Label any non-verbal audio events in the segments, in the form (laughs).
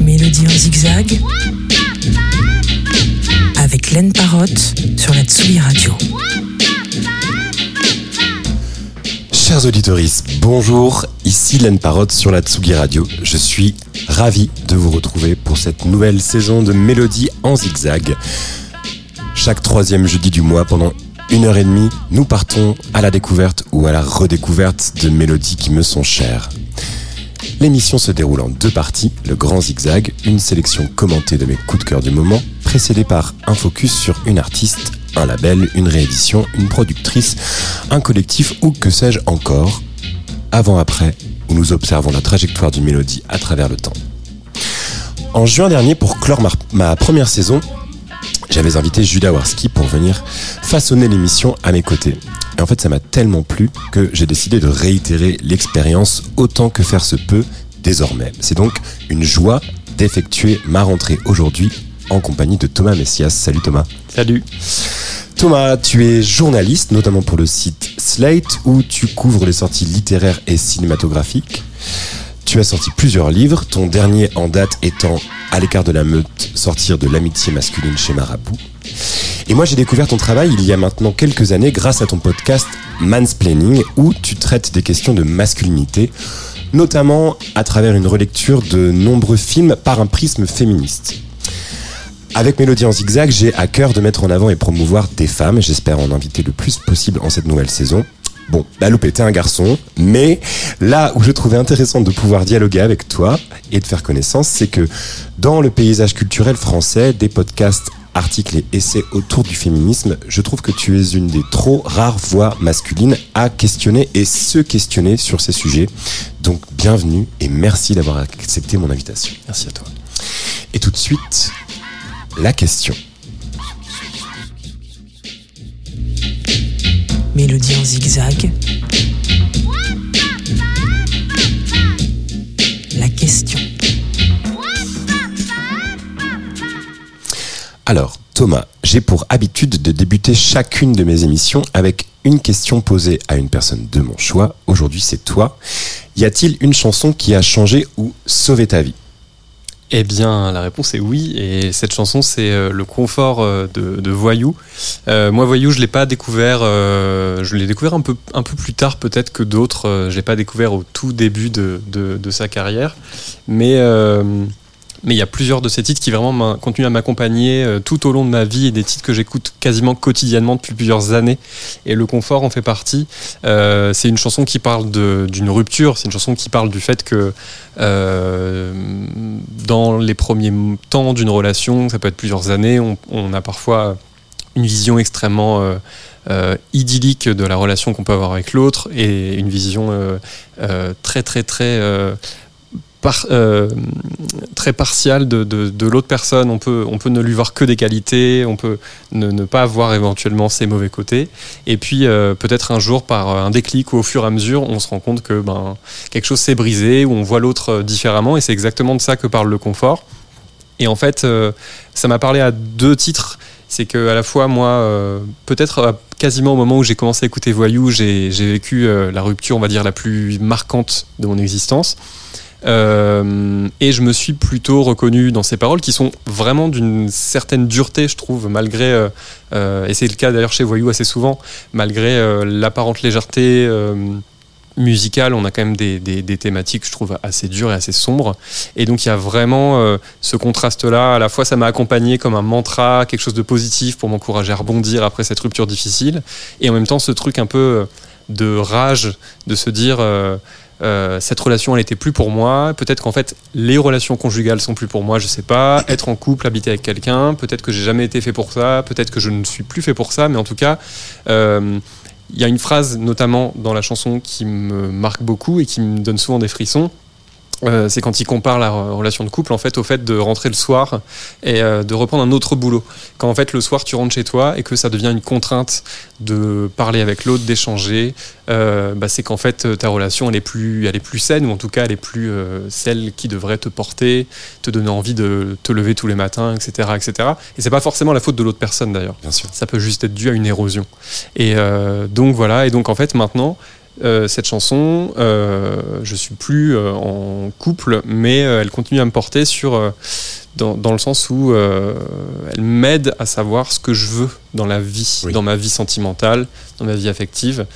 Mélodie en zigzag avec Laine Parotte sur la Tsugi Radio. Chers auditeurs, bonjour, ici Laine Parotte sur la Tsugi Radio. Je suis ravi de vous retrouver pour cette nouvelle saison de Mélodie en zigzag. Chaque troisième jeudi du mois, pendant une heure et demie, nous partons à la découverte ou à la redécouverte de mélodies qui me sont chères. L'émission se déroule en deux parties, le grand zigzag, une sélection commentée de mes coups de cœur du moment, précédée par un focus sur une artiste, un label, une réédition, une productrice, un collectif ou que sais-je encore. Avant-après, où nous observons la trajectoire d'une mélodie à travers le temps. En juin dernier, pour clore ma, ma première saison, j'avais invité Judah Warski pour venir façonner l'émission à mes côtés. Et en fait, ça m'a tellement plu que j'ai décidé de réitérer l'expérience autant que faire se peut désormais. C'est donc une joie d'effectuer ma rentrée aujourd'hui en compagnie de Thomas Messias. Salut Thomas. Salut. Thomas, tu es journaliste, notamment pour le site Slate, où tu couvres les sorties littéraires et cinématographiques. Tu as sorti plusieurs livres, ton dernier en date étant À l'écart de la meute, sortir de l'amitié masculine chez Marabout. Et moi j'ai découvert ton travail il y a maintenant quelques années grâce à ton podcast Mansplaining où tu traites des questions de masculinité, notamment à travers une relecture de nombreux films par un prisme féministe. Avec Mélodie en zigzag, j'ai à cœur de mettre en avant et promouvoir des femmes, j'espère en inviter le plus possible en cette nouvelle saison. Bon, la loupe était un garçon, mais là où je trouvais intéressant de pouvoir dialoguer avec toi et de faire connaissance, c'est que dans le paysage culturel français, des podcasts, articles et essais autour du féminisme, je trouve que tu es une des trop rares voix masculines à questionner et se questionner sur ces sujets. Donc bienvenue et merci d'avoir accepté mon invitation. Merci à toi. Et tout de suite, la question. Mélodie en zigzag. La question. Alors, Thomas, j'ai pour habitude de débuter chacune de mes émissions avec une question posée à une personne de mon choix. Aujourd'hui, c'est toi. Y a-t-il une chanson qui a changé ou sauvé ta vie? Eh bien, la réponse est oui. Et cette chanson, c'est euh, le confort euh, de, Voyou. Euh, moi, Voyou, je l'ai pas découvert. je l'ai découvert un peu, plus tard, peut-être que d'autres. je l'ai pas découvert au tout début de sa carrière. Mais mais il y a plusieurs de ces titres qui vraiment continuent à m'accompagner euh, tout au long de ma vie et des titres que j'écoute quasiment quotidiennement depuis plusieurs années. Et Le Confort en fait partie. Euh, c'est une chanson qui parle d'une rupture, c'est une chanson qui parle du fait que euh, dans les premiers temps d'une relation, ça peut être plusieurs années, on, a parfois une vision extrêmement idyllique de la relation qu'on peut avoir avec l'autre et une vision très très très euh, très partial de, de, l'autre personne. On peut, on peut ne lui voir que des qualités, on peut ne, pas voir éventuellement ses mauvais côtés. Et puis euh, peut-être un jour, par un déclic ou au fur et à mesure, on se rend compte que ben, quelque chose s'est brisé, ou on voit l'autre différemment. Et c'est exactement de ça que parle le confort. Et en fait, euh, ça m'a parlé à deux titres. C'est que à la fois moi, peut-être quasiment au moment où j'ai commencé à écouter Voyou, j'ai vécu la rupture, on va dire, la plus marquante de mon existence. Euh, et je me suis plutôt reconnu dans ces paroles qui sont vraiment d'une certaine dureté, je trouve, malgré, euh, euh, et c'est le cas d'ailleurs chez Voyou assez souvent, malgré l'apparente légèreté musicale, on a quand même des, des, thématiques, je trouve, assez dures et assez sombres. Et donc il y a vraiment ce contraste-là. À la fois, ça m'a accompagné comme un mantra, quelque chose de positif pour m'encourager à rebondir après cette rupture difficile. Et en même temps, ce truc un peu de rage, de se dire euh, cette relation elle était plus pour moi. Peut-être qu'en fait les relations conjugales sont plus pour moi je sais pas. Être en couple habiter avec quelqu'un peut-être que j'ai jamais été fait pour ça. Peut-être que je ne suis plus fait pour ça. Mais en tout cas euh, il y a une phrase notamment dans la chanson qui me marque beaucoup et qui me donne souvent des frissons euh, c'est quand il compare la relation de couple en fait au fait de rentrer le soir et euh, de reprendre un autre boulot. Quand en fait le soir tu rentres chez toi et que ça devient une contrainte de parler avec l'autre, d'échanger, euh, bah, c'est qu'en fait ta relation elle est plus, elle est plus saine ou en tout cas elle est plus celle qui devrait te porter, te donner envie de te lever tous les matins, etc., etc. Et c'est pas forcément la faute de l'autre personne d'ailleurs. Bien sûr. Ça peut juste être dû à une érosion. Et donc voilà. Et donc en fait maintenant euh, cette chanson, euh, je suis plus euh, en couple, mais euh, elle continue à me porter sur, dans, dans le sens où elle m'aide à savoir ce que je veux dans la vie, Oui. dans ma vie sentimentale, dans ma vie affective,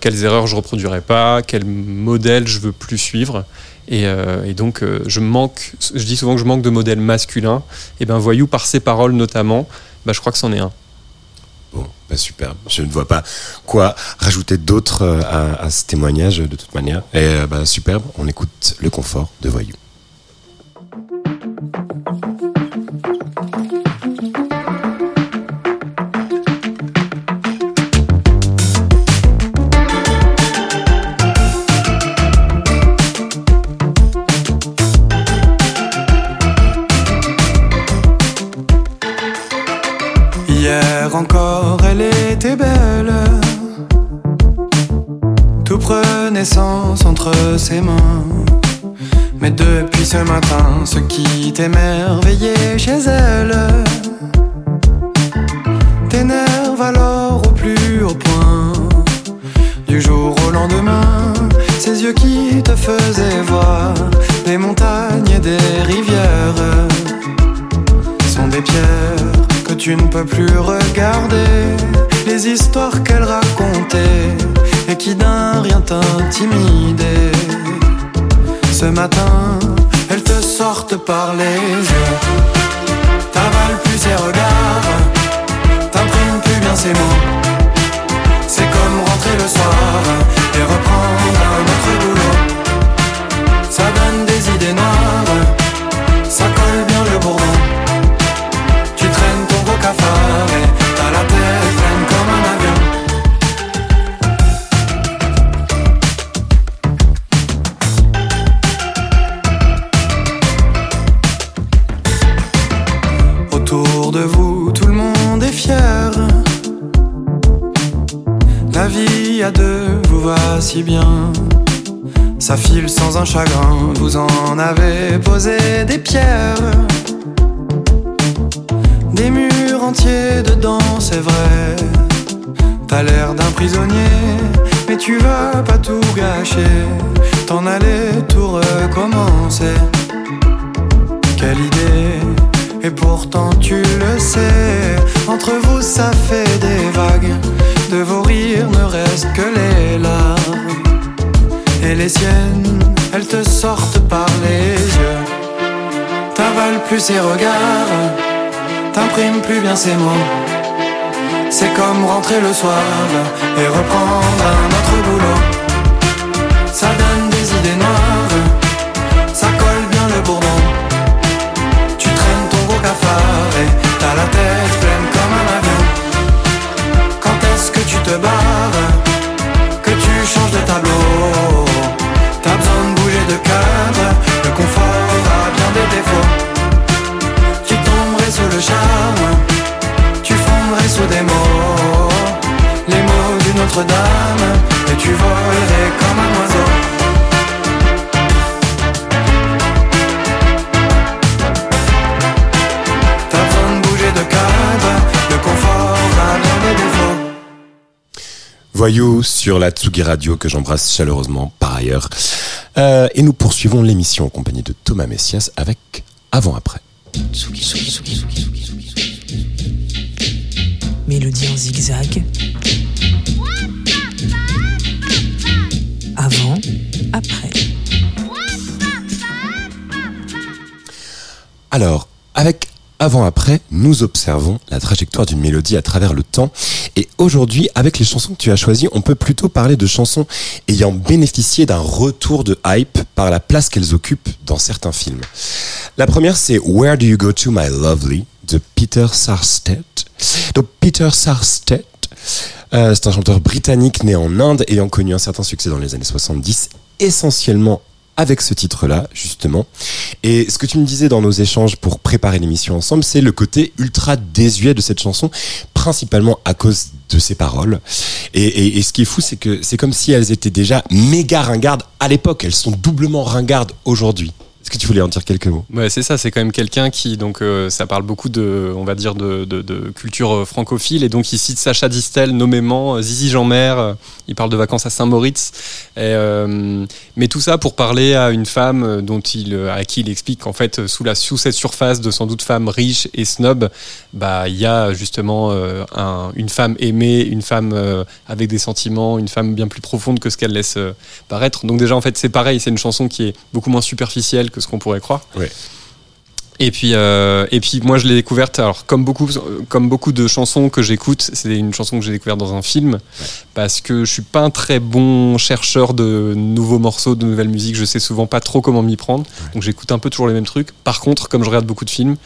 quelles erreurs je reproduirai pas, quel modèle je veux plus suivre. Et, et donc, je manque, je dis souvent que je manque de modèles masculins. Et ben, Voyou, par ses paroles notamment, bah, je crois que c'en est un. Bah superbe. Je ne vois pas quoi rajouter d'autre euh, à, à ce témoignage de toute manière. Et euh, bah, superbe, on écoute le confort de Voyou. Ses mains. Mais depuis ce matin, ce qui t'émerveillait chez elle t'énerve alors au plus haut point. Du jour au lendemain, ces yeux qui te faisaient voir des montagnes et des rivières sont des pierres tu ne peux plus regarder. Les histoires qu'elle racontait et qui d'un rien t'intimidaient. Ce matin, elles te sortent par les yeux. Un chagrin, vous en avez posé des pierres. Des murs entiers dedans, c'est vrai. T'as l'air d'un prisonnier, mais tu vas pas tout gâcher. T'en allais tout recommencer. Quelle idée, et pourtant tu le sais. Entre vous, ça fait des vagues. De vos rires ne reste que les larmes. Et les siennes, elles te sortent par les yeux. T'avales plus ses regards, t'imprimes plus bien ses mots. C'est comme rentrer le soir et reprendre un autre boulot. Voyou sur la Tsugi Radio que j'embrasse chaleureusement par ailleurs. Euh, et nous poursuivons l'émission en compagnie de Thomas Messias avec Avant-Après. Mélodie en zigzag. Avant, après. Alors, avec avant-après, nous observons la trajectoire d'une mélodie à travers le temps. Et aujourd'hui, avec les chansons que tu as choisies, on peut plutôt parler de chansons ayant bénéficié d'un retour de hype par la place qu'elles occupent dans certains films. La première, c'est Where Do You Go To My Lovely de Peter Sarstedt. Donc, Peter Sarstedt, euh, c'est un chanteur britannique né en Inde ayant connu un certain succès dans les années 70, essentiellement avec ce titre-là, justement. Et ce que tu me disais dans nos échanges pour préparer l'émission ensemble, c'est le côté ultra désuet de cette chanson, principalement à cause de ses paroles. Et, ce qui est fou, c'est que c'est comme si elles étaient déjà méga ringardes à l'époque. Elles sont doublement ringardes aujourd'hui. Est-ce que tu voulais en dire quelques mots? Ouais, c'est ça. C'est quand même quelqu'un qui, donc, euh, ça parle beaucoup de, on va dire, de, culture euh, francophile. Et donc, il cite Sacha Distel nommément, euh, Zizi Jeanmer. il parle de vacances à Saint-Moritz. Mais tout ça pour parler à une femme dont il, à qui il explique qu'en fait, sous, la, sous cette surface de sans doute femme riche et snob, bah, il y a justement un- une femme aimée, une femme avec des sentiments, une femme bien plus profonde que ce qu'elle laisse paraître. Donc déjà, en fait, c'est pareil. C'est une chanson qui est beaucoup moins superficielle que ce qu'on pourrait croire. Ouais. Et puis, euh, et puis moi je l'ai découverte, alors comme beaucoup, comme beaucoup de chansons que j'écoute, c'est une chanson que j'ai découverte dans un film, parce que je suis pas un très bon chercheur de nouveaux morceaux, de nouvelles musiques, je sais souvent pas trop comment m'y prendre, donc j'écoute un peu toujours les mêmes trucs. Par contre, comme je regarde beaucoup de films,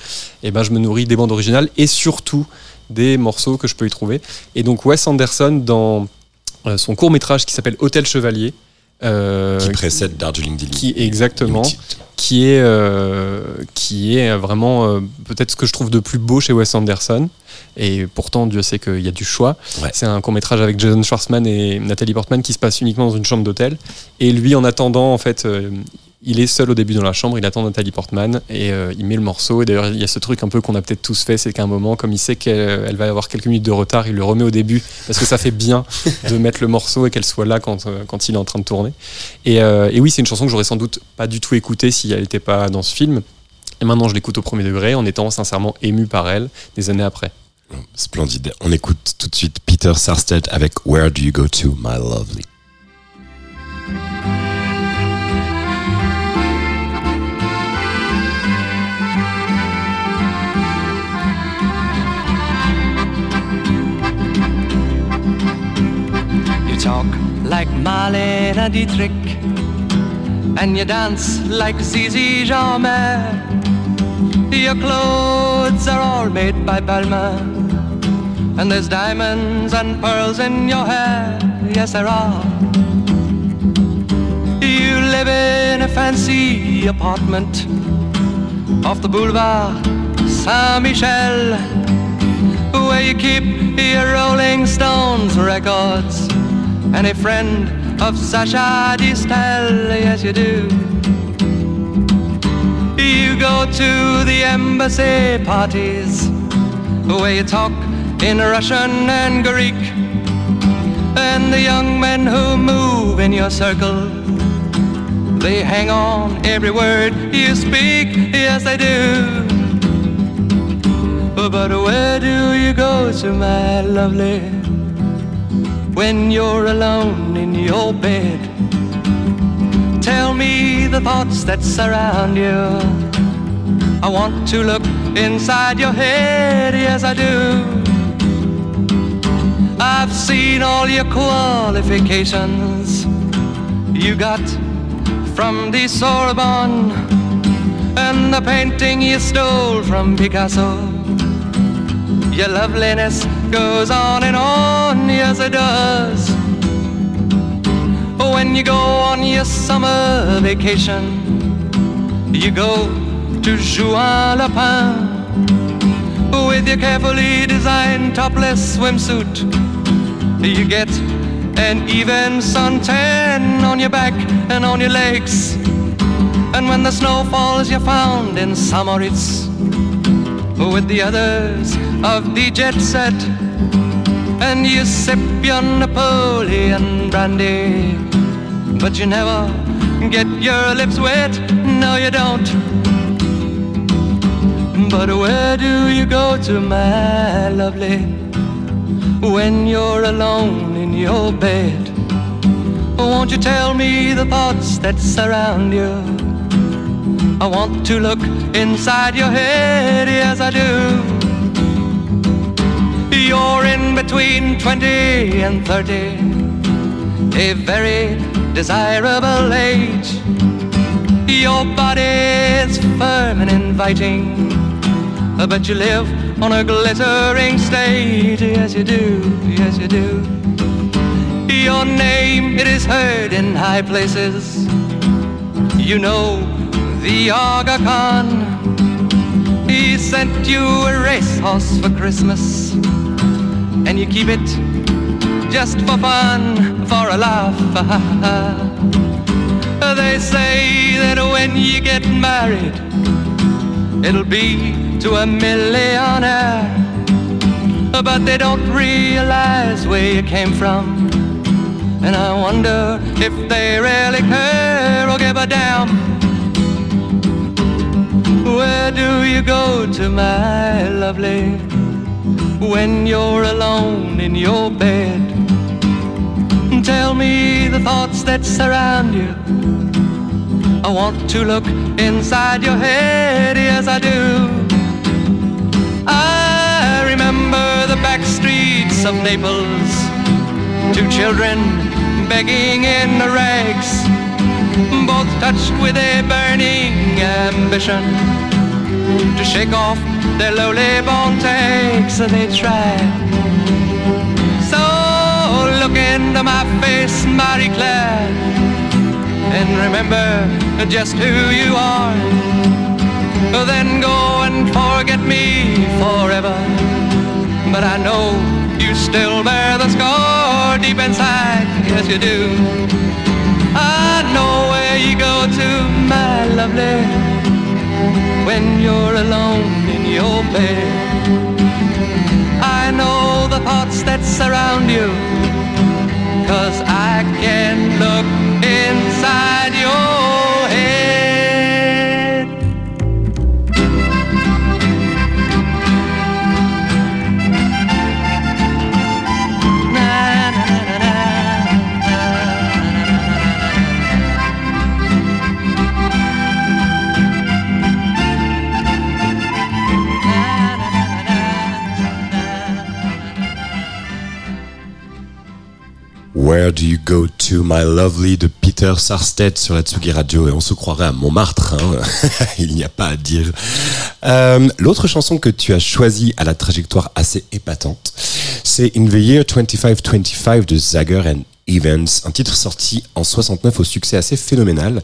et ben je me nourris des bandes originales et surtout des morceaux que je peux y trouver. Et donc Wes Anderson dans euh, son court métrage qui s'appelle Hôtel Chevalier. Euh, Qui précède Darjeeling qui exactement. Qui est euh, qui est vraiment euh, peut-être ce que je trouve de plus beau chez Wes Anderson. Et pourtant Dieu sait qu'il y a du choix. Ouais. c'est un court métrage avec Jason Schwartzman et Nathalie Portman qui se passe uniquement dans une chambre d'hôtel. Et lui en attendant en fait euh, il est seul au début dans la chambre, il attend Nathalie Portman et euh, il met le morceau. Et d'ailleurs, il y a ce truc un peu qu'on a peut-être tous fait, c'est qu'à un moment, comme il sait qu'elle elle va avoir quelques minutes de retard, il le remet au début parce que ça fait bien de (laughs) mettre le morceau et qu'elle soit là quand, euh, quand il est en train de tourner. Et, euh, et oui, c'est une chanson que j'aurais sans doute pas du tout écoutée si elle n'était pas dans ce film. Et maintenant, je l'écoute au premier degré en étant sincèrement ému par elle des années après. Splendide. On écoute tout de suite Peter Sarstedt avec Where Do You Go To, My Lovely. Talk like Marlene Dietrich, and you dance like Zizi Jeanmaire. Your clothes are all made by Balmain, and there's diamonds and pearls in your hair. Yes, there are. You live in a fancy apartment off the boulevard Saint Michel where you keep your Rolling Stones records and a friend of Sasha Distel, yes you do. You go to the embassy parties where you talk in Russian and Greek, and the young men who move in your circle. They hang on every word you speak, yes they do. But where do you go to, my lovely, when you're alone in your bed? Tell me the thoughts that surround you. I want to look inside your head, yes, I do. I've seen all your qualifications you got from the Sorbonne and the painting you stole from Picasso. Your loveliness goes on and on, yes it does. When you go on your summer vacation, you go to Juan Lapin with your carefully designed topless swimsuit. You get an even suntan on your back and on your legs. And when the snow falls, you're found in Samoritz with the others of the jet set. And you sip your Napoleon brandy, but you never get your lips wet. No, you don't. But where do you go to, my lovely, when you're alone in your bed? Won't you tell me the thoughts that surround you? I want to look inside your head, yes I do. You're in between 20 and 30, a very desirable age. Your body's firm and inviting, but you live on a glittering stage. Yes, you do, yes, you do. Your name, it is heard in high places. You know the Aga Khan. He sent you a racehorse for Christmas, and you keep it just for fun, for a laugh. they say that when you get married, it'll be to a millionaire. But they don't realize where you came from. And I wonder if they really care or give a damn. Where do you go to, my lovely, when you're alone in your bed? Tell me the thoughts that surround you. I want to look inside your head, yes I do. I remember the back streets of Naples, two children begging in the rags, both touched with a burning ambition to shake off their lowly born takes. They try. So look into my face, Marie Claire, and remember just who you are. Then go and forget me forever. But I know you still bear the scar deep inside, yes you do. I know where you go to, my lovely, when you're alone in your bed. I know the thoughts that surround you Cause I can look inside Do you go to, my lovely de Peter Sarstedt sur la Tsugi Radio et on se croirait à Montmartre, hein. (laughs) il n'y a pas à dire. Euh, L'autre chanson que tu as choisie à la trajectoire assez épatante, c'est In the Year 2525 de Zager and Evans, un titre sorti en 69 au succès assez phénoménal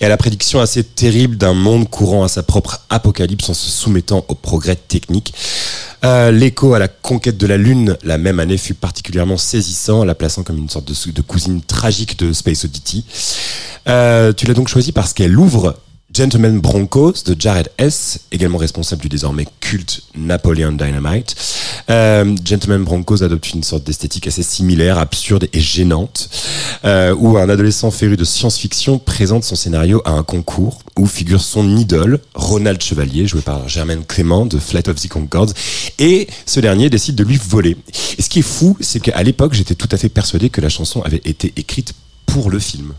et à la prédiction assez terrible d'un monde courant à sa propre apocalypse en se soumettant aux progrès techniques. Euh, L'écho à la conquête de la Lune la même année fut particulièrement saisissant, la plaçant comme une sorte de, de cousine tragique de Space Oddity. Euh, tu l'as donc choisi parce qu'elle ouvre Gentleman Broncos de Jared S, également responsable du désormais culte Napoleon Dynamite. Euh, Gentleman Broncos adopte une sorte d'esthétique assez similaire, absurde et gênante, euh, où un adolescent féru de science-fiction présente son scénario à un concours où figure son idole, Ronald Chevalier, joué par Germaine Clément de Flight of the Concords, et ce dernier décide de lui voler. Et ce qui est fou, c'est qu'à l'époque, j'étais tout à fait persuadé que la chanson avait été écrite pour le film.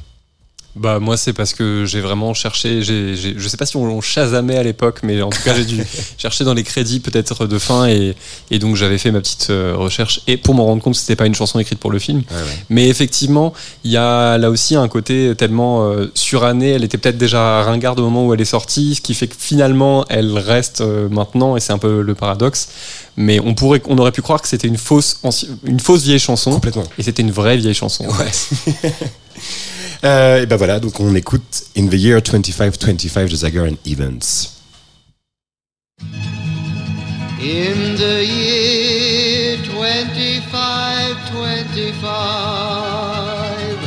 Bah moi c'est parce que j'ai vraiment cherché, j'ai, j'ai- je sais pas si on, on chasamait à l'époque, mais en tout cas j'ai dû (laughs) chercher dans les crédits peut-être de fin et, et donc j'avais fait ma petite euh, recherche et pour m'en rendre compte c'était pas une chanson écrite pour le film. Mais effectivement, il y a là aussi un côté tellement euh, suranné, elle était peut-être déjà ringarde au moment où elle est sortie, ce qui fait que finalement elle reste euh, maintenant et c'est un peu le paradoxe. Mais on pourrait, on aurait pu croire que c'était une fausse, une fausse vieille chanson Complètement. et c'était une vraie vieille chanson. (laughs) Euh, et ben voilà, donc on écoute In the Year 2525 de Zager and Evans. In the year 2525,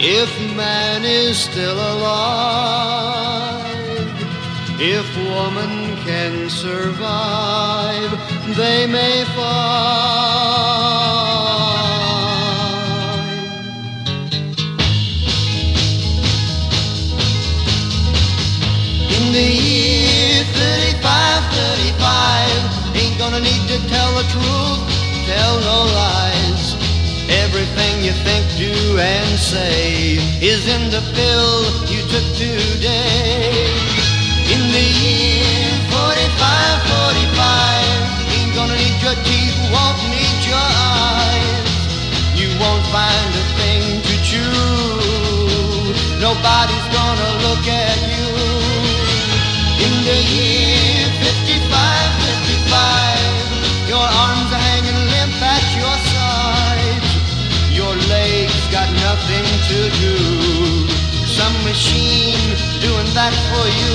if man is still alive, if woman can survive, they may find. Gonna need to tell the truth, tell no lies. Everything you think, do, and say is in the pill you took today. In the year 45, 45, ain't gonna need your teeth, won't need your eyes. You won't find a thing to chew. Nobody's gonna look at you. In the year 55, 55, your arms are hanging limp at your sides. Your legs got nothing to do. Some machine doing that for you.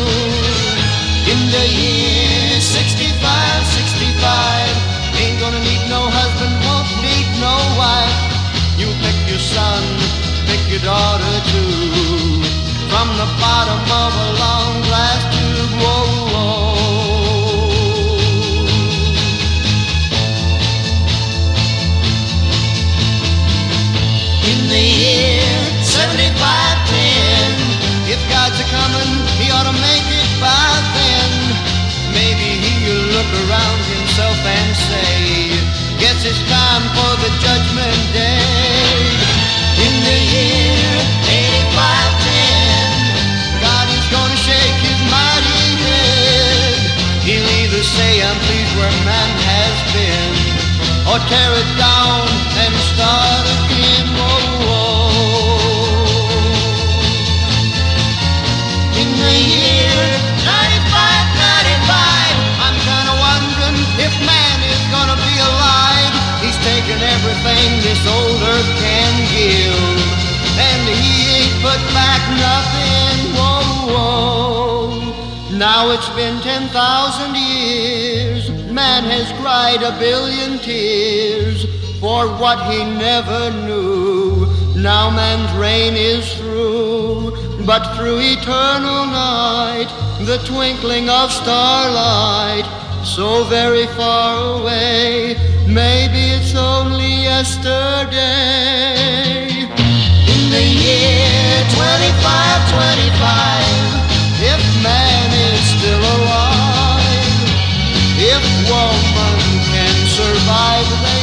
In the year 65, 65, ain't gonna need no husband, won't need no wife. You pick your son, pick your daughter too. From the bottom of a long glass tube. Whoa, whoa. In the year 7510, if God's a coming, he ought to make it by then. Maybe he'll look around himself and say, Guess it's time for the judgment day. In the year 8510, God is gonna shake his mighty head. He'll either say, I'm pleased where man has been, or tear it down and start again. For what he never knew. Now man's reign is through, but through eternal night, the twinkling of starlight, so very far away, maybe it's only yesterday. In the year 2525, if man is still alive, if woman can survive,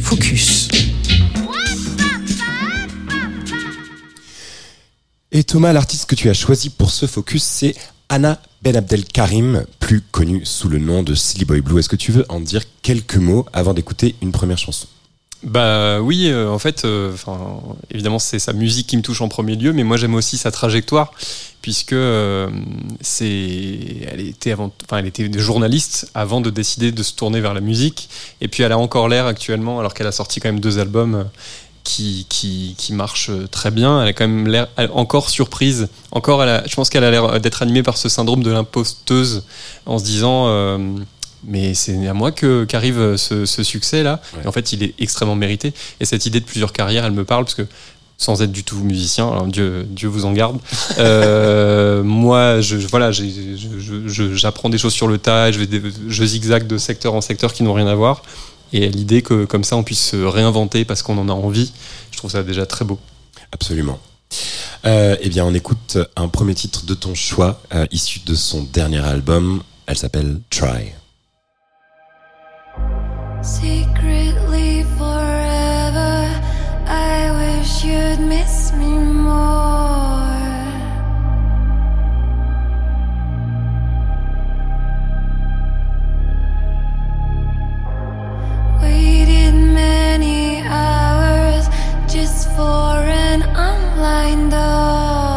Focus. Et Thomas, l'artiste que tu as choisi pour ce focus, c'est Anna Ben Abdel Karim, plus connue sous le nom de Silly Boy Blue. Est-ce que tu veux en dire quelques mots avant d'écouter une première chanson? Bah oui, euh, en fait, euh, évidemment, c'est sa musique qui me touche en premier lieu, mais moi j'aime aussi sa trajectoire, puisque euh, c'est, elle était avant, enfin, elle était journaliste avant de décider de se tourner vers la musique, et puis elle a encore l'air actuellement, alors qu'elle a sorti quand même deux albums. Qui, qui, marchent très bien. Elle a quand même l'air encore surprise. Encore, je pense qu'elle a l'air d'être animée par ce syndrome de l'imposteuse en se disant mais c'est à moi que qu'arrive ce, ce succès là. Ouais. Et en fait, il est extrêmement mérité. Et cette idée de plusieurs carrières, elle me parle parce que sans être du tout musicien, alors Dieu, Dieu vous en garde. (laughs) Euh, moi, je, voilà, j'apprends des choses sur le tas, je, vais des- je zigzague de secteur en secteur qui n'ont rien à voir. Et l'idée que comme ça, on puisse se réinventer parce qu'on en a envie, je trouve ça déjà très beau. Absolument. Euh, eh bien, on écoute un premier titre de ton choix, euh, issu de son dernier album. Elle s'appelle Try. Secretly forever, I wish you'd miss me more. Waited many hours just for an online door.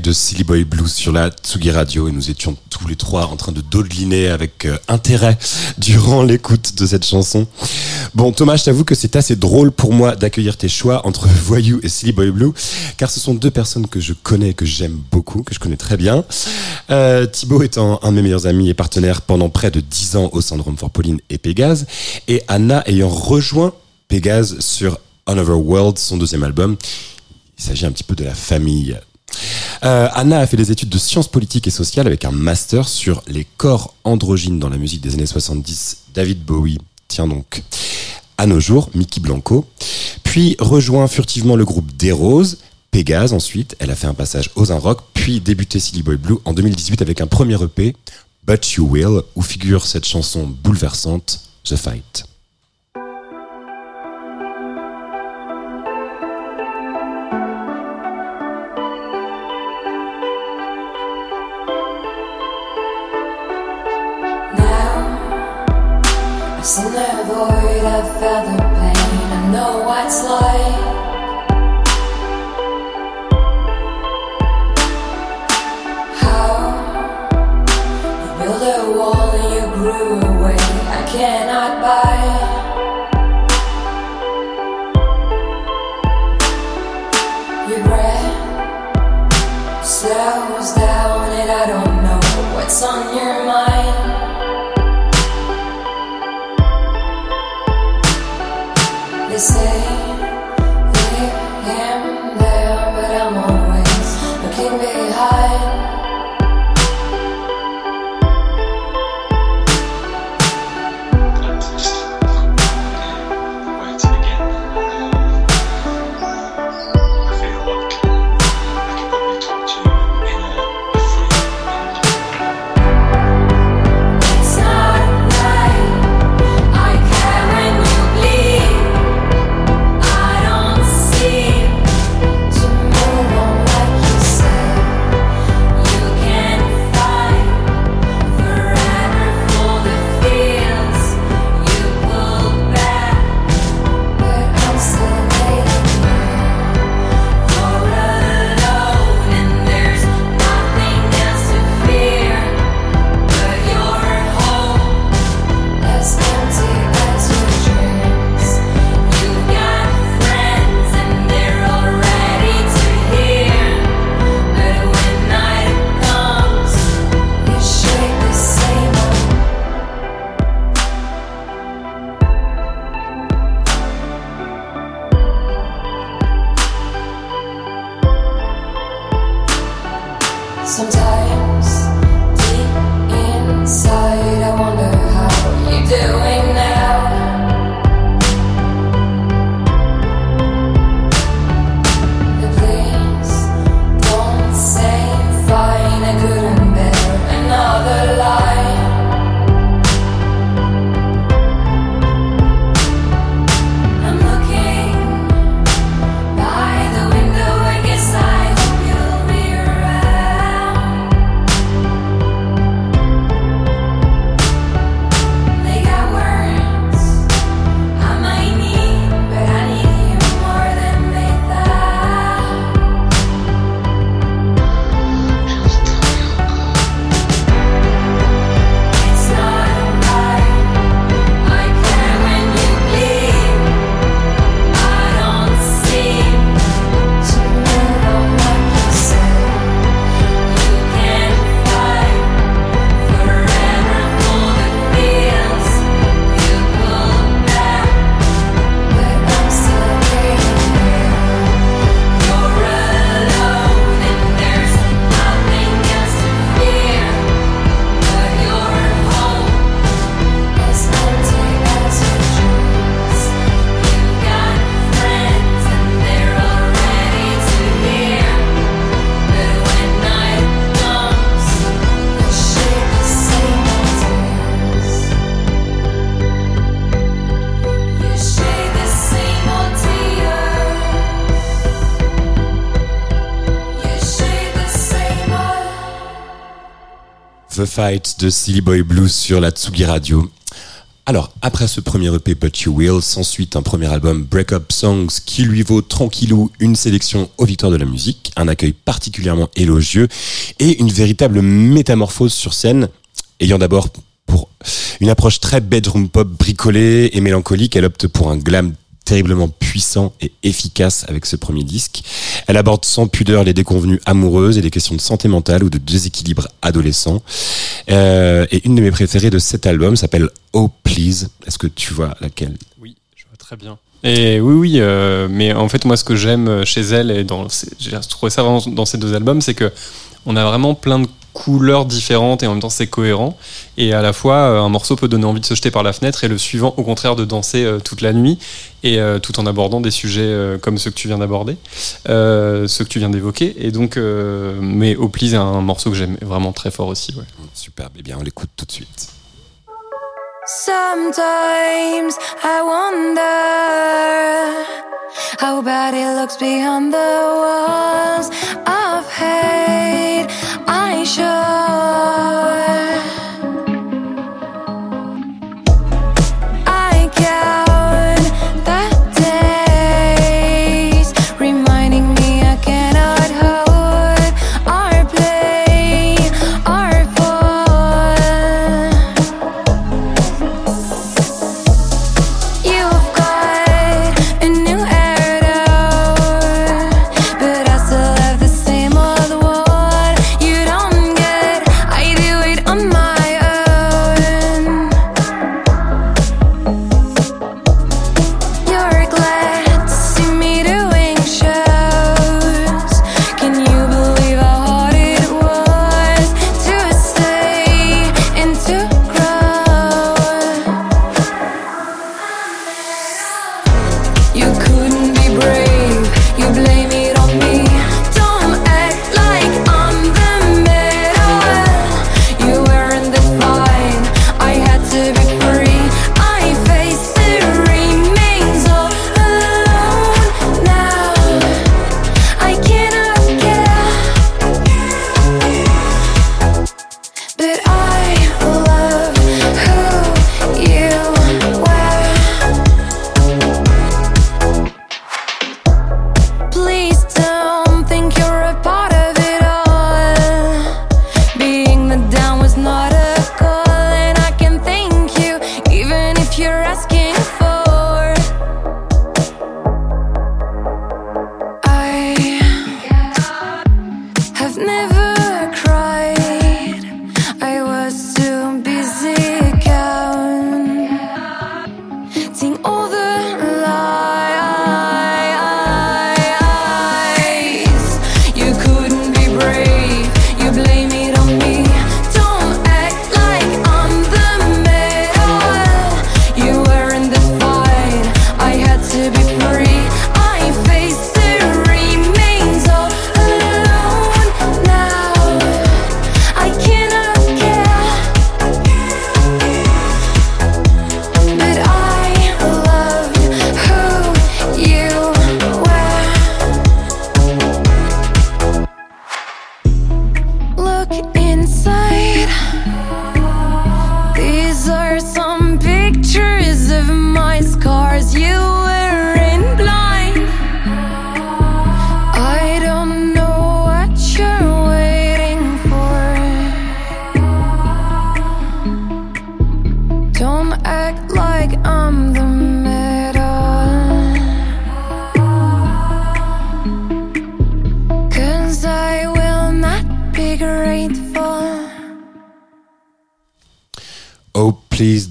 De Silly Boy Blues sur la Tsugi Radio et nous étions tous les trois en train de dodeliner avec euh, intérêt (laughs) durant l'écoute de cette chanson. Bon Thomas, je t'avoue que c'est assez drôle pour moi d'accueillir tes choix entre (laughs) Voyou et Silly Boy Blue car ce sont deux personnes que je connais que j'aime beaucoup, que je connais très bien. Euh, Thibaut étant un de mes meilleurs amis et partenaires pendant près de 10 ans au Syndrome for Pauline et Pégase et Anna ayant rejoint Pégase sur Another World, son deuxième album. Il s'agit un petit peu de la famille. Euh, Anna a fait des études de sciences politiques et sociales avec un master sur les corps androgynes dans la musique des années 70. David Bowie, tiens donc. À nos jours, Mickey Blanco. Puis rejoint furtivement le groupe Des Roses. Pégase ensuite, elle a fait un passage aux un rock, puis débuté Silly Boy Blue en 2018 avec un premier EP, But You Will, où figure cette chanson bouleversante, The Fight. It's like. How you build a wall and you grew away, I cannot buy. Fight de Silly Boy Blues sur la Tsugi Radio. Alors, après ce premier EP But You Will, s'ensuit un premier album Break Up Songs qui lui vaut tranquillou une sélection aux victoires de la musique, un accueil particulièrement élogieux et une véritable métamorphose sur scène, ayant d'abord pour une approche très bedroom pop bricolée et mélancolique, elle opte pour un glam terriblement puissant et efficace avec ce premier disque. Elle aborde sans pudeur les déconvenues amoureuses et les questions de santé mentale ou de déséquilibre adolescent. Euh, et une de mes préférées de cet album s'appelle Oh Please. Est-ce que tu vois laquelle? Oui, je vois très bien. Et oui, oui, euh, mais en fait, moi, ce que j'aime chez elle, et j'ai trouvé ça dans ces deux albums, c'est que on a vraiment plein de couleurs différentes et en même temps c'est cohérent. Et à la fois, euh, un morceau peut donner envie de se jeter par la fenêtre et le suivant, au contraire, de danser euh, toute la nuit et euh, tout en abordant des sujets comme ceux que tu viens d'aborder, ceux que tu viens d'évoquer. Et donc, mais Au Please est un morceau que j'aime vraiment très fort aussi. Ouais. Superbe. Eh bien, on l'écoute tout de suite. Sometimes I wonder how bad it looks behind the walls of hate. I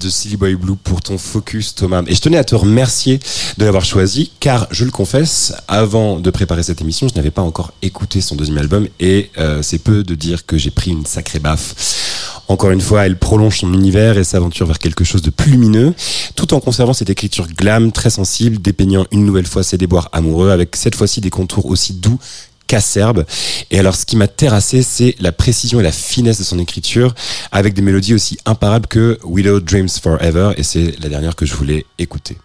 de Silly Boy Blue pour ton focus Thomas. Et je tenais à te remercier de l'avoir choisi car je le confesse, avant de préparer cette émission, je n'avais pas encore écouté son deuxième album et euh, c'est peu de dire que j'ai pris une sacrée baffe. Encore une fois, elle prolonge son univers et s'aventure vers quelque chose de plus lumineux, tout en conservant cette écriture glam, très sensible, dépeignant une nouvelle fois ses déboires amoureux, avec cette fois-ci des contours aussi doux qu'acerbe. Et alors, ce qui m'a terrassé, c'est la précision et la finesse de son écriture, avec des mélodies aussi imparables que Willow Dreams Forever, et c'est la dernière que je voulais écouter.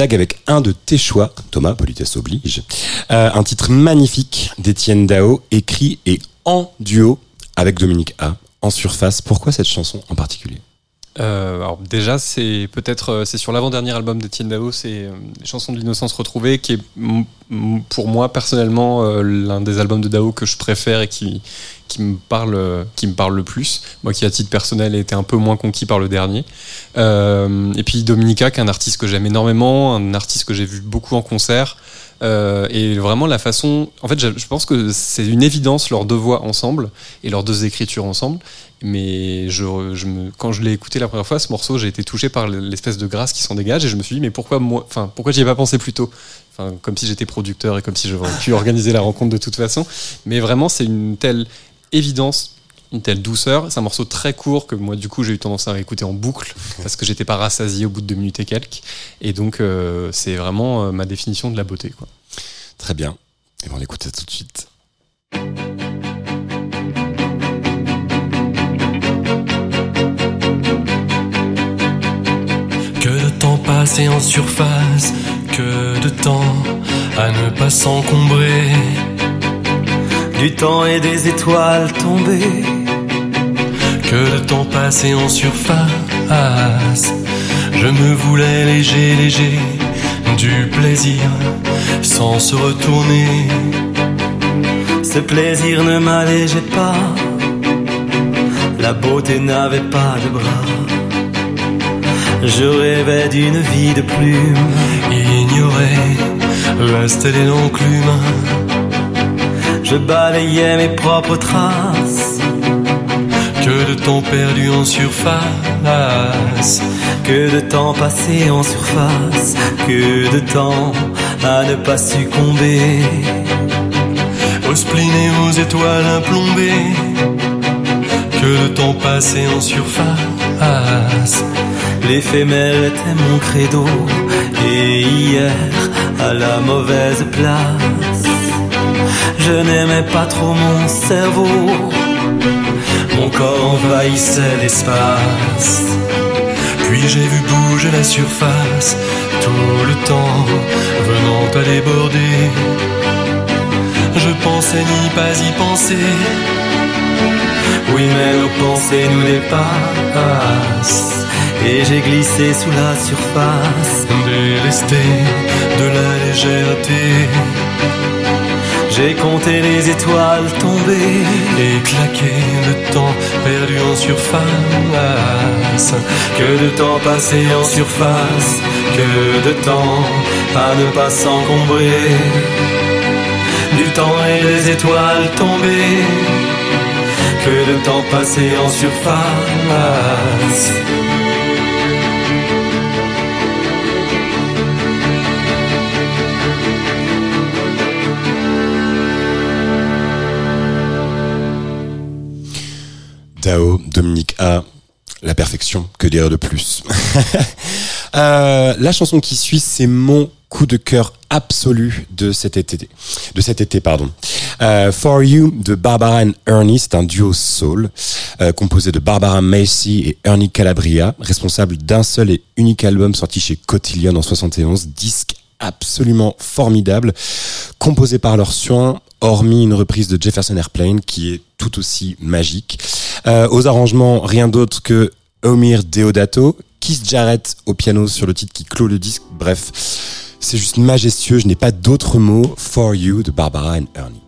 Avec un de tes choix, Thomas, politesse oblige. Euh, un titre magnifique d'Étienne Dao, écrit et en duo avec Dominique A. En surface, pourquoi cette chanson en particulier? Euh, alors déjà, c'est peut-être euh, c'est sur l'avant-dernier album d'Etienne Dao, c'est euh, chansons de l'innocence retrouvée, qui est pour moi personnellement l'un des albums de Dao que je préfère et qui qui me parle qui me parle le plus. Moi qui à titre personnel été un peu moins conquis par le dernier. Et puis Dominica, qui est un artiste que j'aime énormément, un artiste que j'ai vu beaucoup en concert. Euh, et vraiment la façon, en fait, je, pense que c'est une évidence leurs deux voix ensemble et leurs deux écritures ensemble. Mais je, quand je l'ai écouté la première fois, ce morceau, j'ai été touché par l'espèce de grâce qui s'en dégage et je me suis dit, mais pourquoi moi, enfin, pourquoi j'y ai pas pensé plus tôt? Enfin, comme si j'étais producteur et comme si j'aurais pu (laughs) organiser la rencontre de toute façon. Mais vraiment, c'est une telle évidence, une telle douceur. C'est un morceau très court que moi, du coup, j'ai eu tendance à écouter en boucle parce que j'étais pas rassasié au bout de deux minutes et quelques. Et donc, euh, c'est vraiment euh, ma définition de la beauté, quoi. Très bien. Et on l'écoute ça tout de suite. Que de temps passé en surface, que de temps à ne pas s'encombrer. Du temps et des étoiles tombées. Que de temps passé en surface, je me voulais léger, léger, du plaisir sans se retourner. Ce plaisir ne m'allégeait pas. La beauté n'avait pas de bras. Je rêvais d'une vie de plume. Ignorer, rester les l'enclume. Je balayais mes propres traces. Que de temps perdu en surface. Que de temps passé en surface. Que de temps à ne pas succomber. Aux spleen et aux étoiles implombées. Que de temps passé en surface. L'éphémère était mon credo. Et hier, à la mauvaise place. Je n'aimais pas trop mon cerveau. Mon corps envahissait l'espace. Puis j'ai vu bouger la surface, tout le temps venant à déborder. Je pensais n'y pas y penser. Oui, mais nos pensées nous dépassent. Et j'ai glissé sous la surface. Délesté de la légèreté. J'ai compté les étoiles tombées. Et claqué le temps perdu en surface. Que de temps passé en surface. Que de temps à ne pas s'encombrer. Du temps et les étoiles tombées. Que de temps passé en surface. Dominique A, la perfection, que dire de plus (laughs) Euh, La chanson qui suit, c'est mon coup de cœur absolu de cet été. Pardon. Euh, For You de Barbara and Ernie, c'est un duo soul euh, composé de Barbara Macy et Ernie Calabria, responsable d'un seul et unique album sorti chez Cotillion en 71, disque absolument formidable, composé par leurs soins, hormis une reprise de Jefferson Airplane qui est tout aussi magique. Euh, aux arrangements, rien d'autre que Omir Deodato, Keith Jarrett au piano sur le titre qui clôt le disque. Bref, c'est juste majestueux, je n'ai pas d'autres mots. For You de Barbara and Ernie.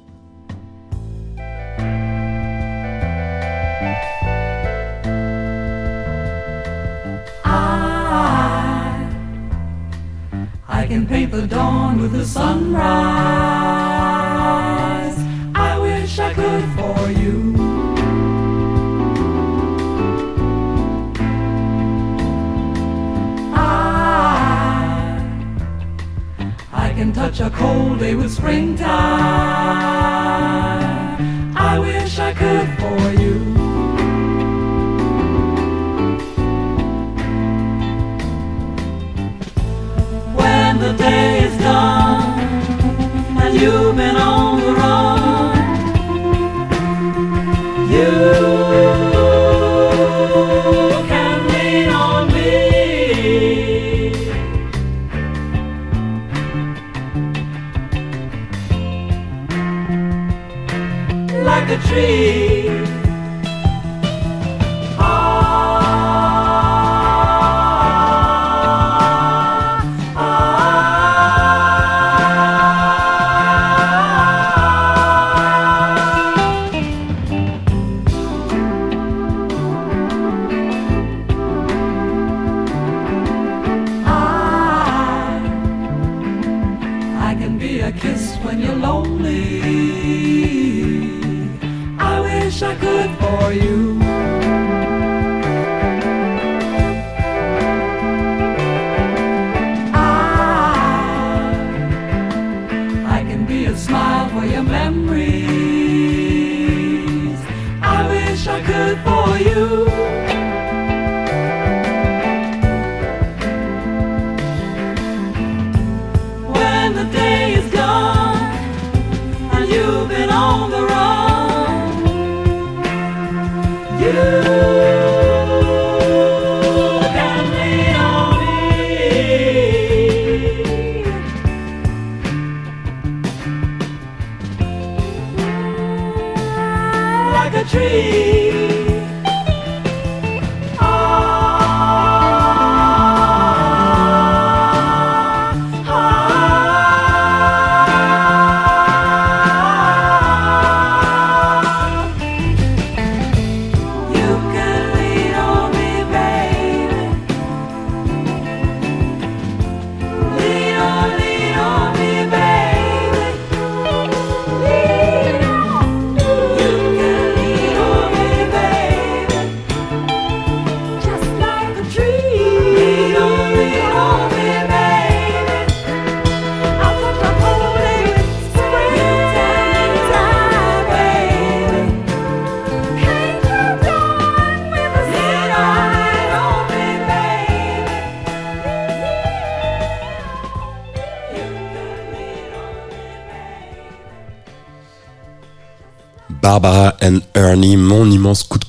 I, can paint the dawn with the sunrise. I wish I for you. such a cold day with springtime. I wish I could for you. When the day is done and you tree.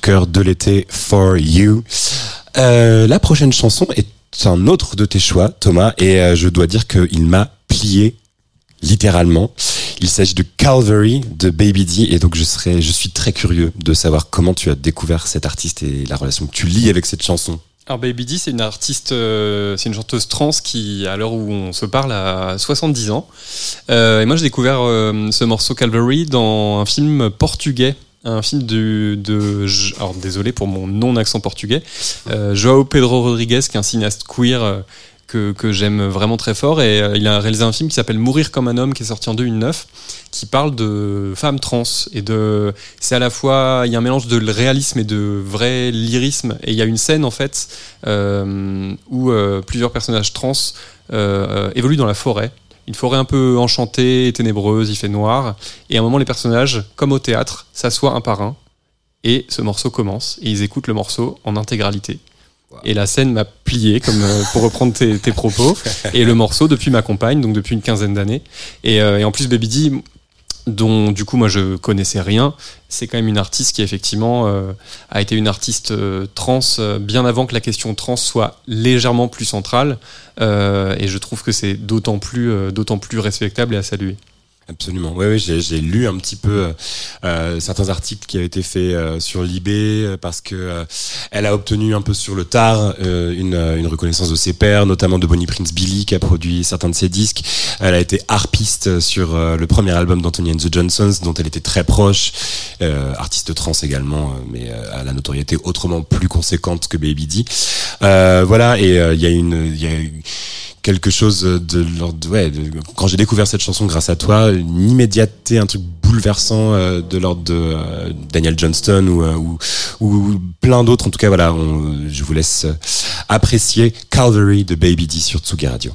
Cœur de l'été for you. Euh, la prochaine chanson est un autre de tes choix, Thomas, et euh, je dois dire qu'il m'a plié littéralement. Il s'agit de Calvary de Baby D, et donc je je suis très curieux de savoir comment tu as découvert cet artiste et la relation que tu lis avec cette chanson. Alors Baby D, c'est une artiste, euh, c'est une chanteuse trans qui, à l'heure où on se parle, a 70 ans. Et moi, j'ai découvert ce morceau Calvary dans un film portugais, un film de, alors désolé pour mon non-accent portugais, euh, Joao Pedro Rodrigues, qui est un cinéaste queer euh, que, j'aime vraiment très fort. Et euh, il a réalisé un film qui s'appelle Mourir comme un homme, qui est sorti en 2009, qui parle de femmes trans. Et de, c'est à la fois, il y a un mélange de réalisme et de vrai lyrisme. Et il y a une scène, en fait, où plusieurs personnages trans évoluent dans la forêt. Une forêt un peu enchantée et ténébreuse, il fait noir. Et à un moment, les personnages, comme au théâtre, s'assoient un par un. Et ce morceau commence. Et ils écoutent le morceau en intégralité. Et la scène m'a plié, comme euh, pour reprendre tes, tes propos. (laughs) Et le morceau, depuis ma compagne, donc depuis une quinzaine d'années. Et, euh, et en plus, Baby D, dont du coup moi je connaissais rien, c'est quand même une artiste qui effectivement euh, a été une artiste euh, trans euh, bien avant que la question trans soit légèrement plus centrale. Et je trouve que c'est d'autant plus, d'autant plus respectable et à saluer. Absolument. Oui, oui, j'ai, lu un petit peu euh, euh, certains articles qui avaient été faits euh, sur Libé euh, parce que euh, elle a obtenu un peu sur le tard euh, une, une reconnaissance de ses pairs, notamment de Bonnie Prince Billy qui a produit certains de ses disques. Elle a été harpiste sur le premier album d'Anthony and the Johnsons, dont elle était très proche, artiste trans également, mais à la notoriété autrement plus conséquente que Baby D. Voilà, et il y a une, y a quelque chose de l'ordre ouais quand j'ai découvert cette chanson grâce à toi une immédiateté un truc bouleversant euh, de l'ordre de euh, Daniel Johnston ou, euh, ou ou plein d'autres. En tout cas voilà je vous laisse apprécier Calvary de Baby D sur Tsugi Radio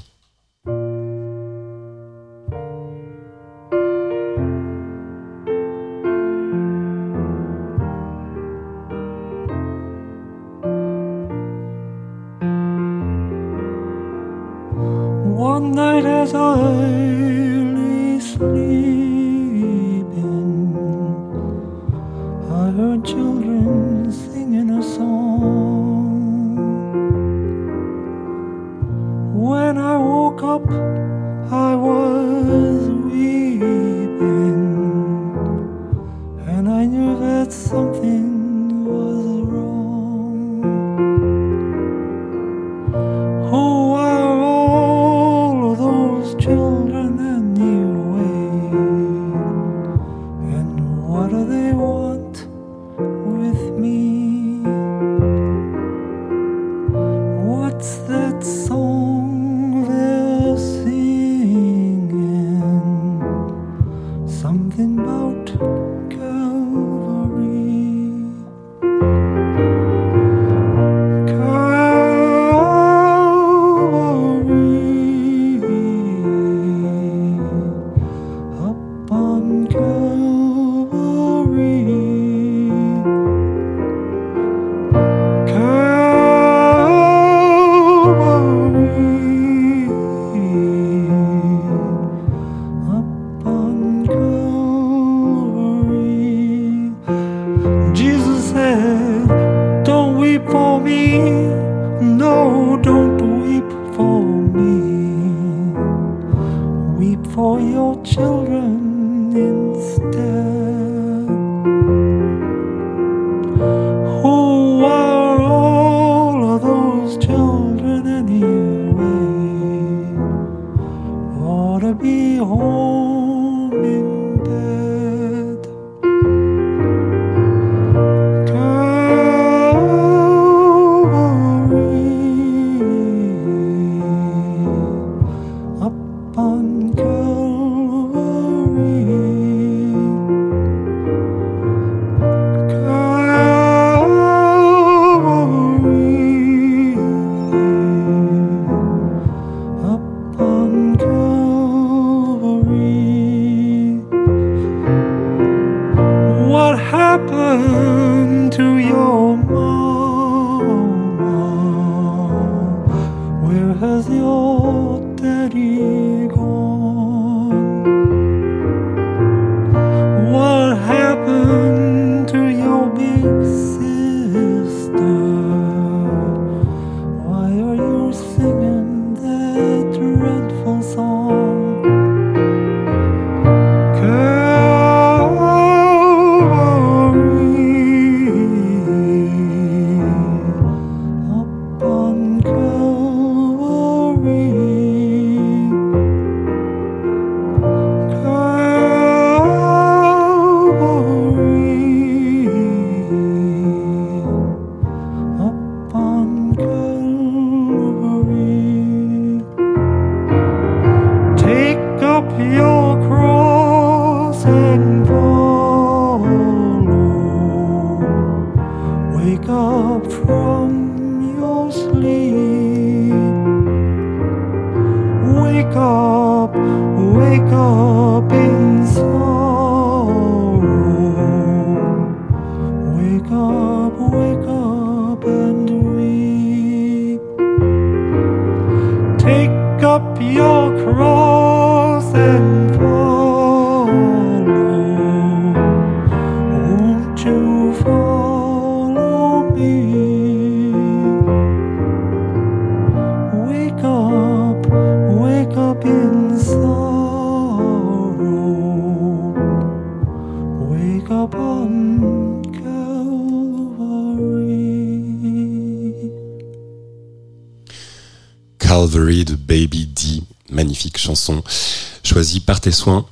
soins.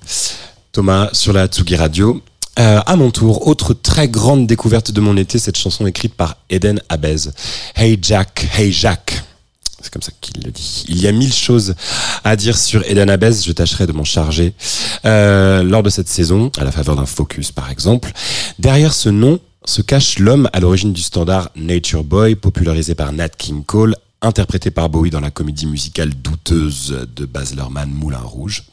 Thomas sur la Tsugi Radio. Euh, à mon tour, autre très grande découverte de mon été, cette chanson écrite par Eden Abez. Hey Jack, hey Jack. C'est comme ça qu'il le dit. Il y a mille choses à dire sur Eden Abez, je tâcherai de m'en charger euh, lors de cette saison, à la faveur d'un focus par exemple. Derrière ce nom se cache l'homme à l'origine du standard Nature Boy, popularisé par Nat King Cole, interprété par Bowie dans la comédie musicale douteuse de Baz Luhrmann Moulin Rouge.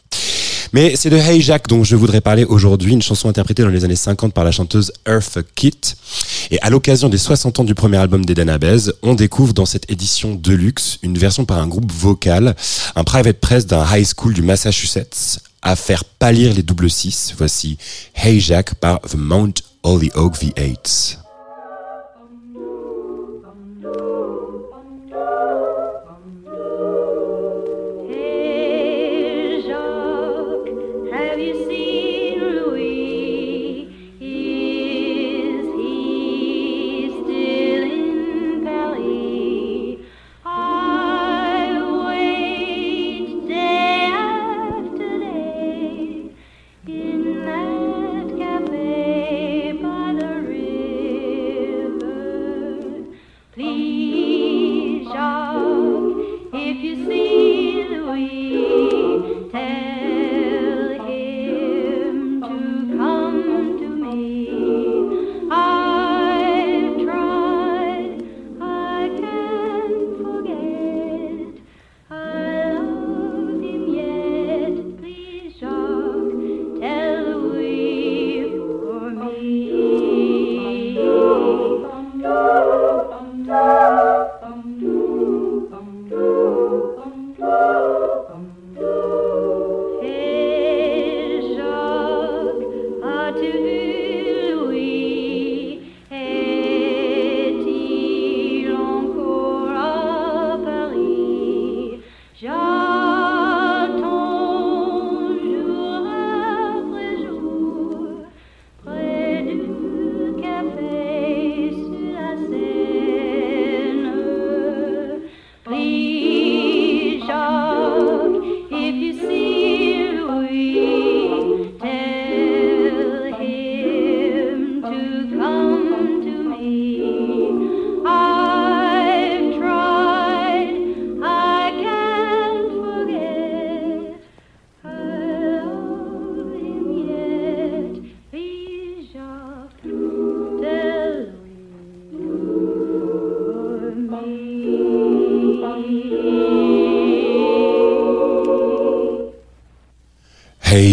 Mais c'est de Hey Jack dont je voudrais parler aujourd'hui, une chanson interprétée dans les années 50 par la chanteuse Eartha Kitt. Et à l'occasion des 60 ans du premier album d'Eden Abez, on découvre dans cette édition deluxe une version par un groupe vocal, un private press d'un high school du Massachusetts, à faire pâlir les double six. Voici Hey Jack par The Mount Holyoke V8.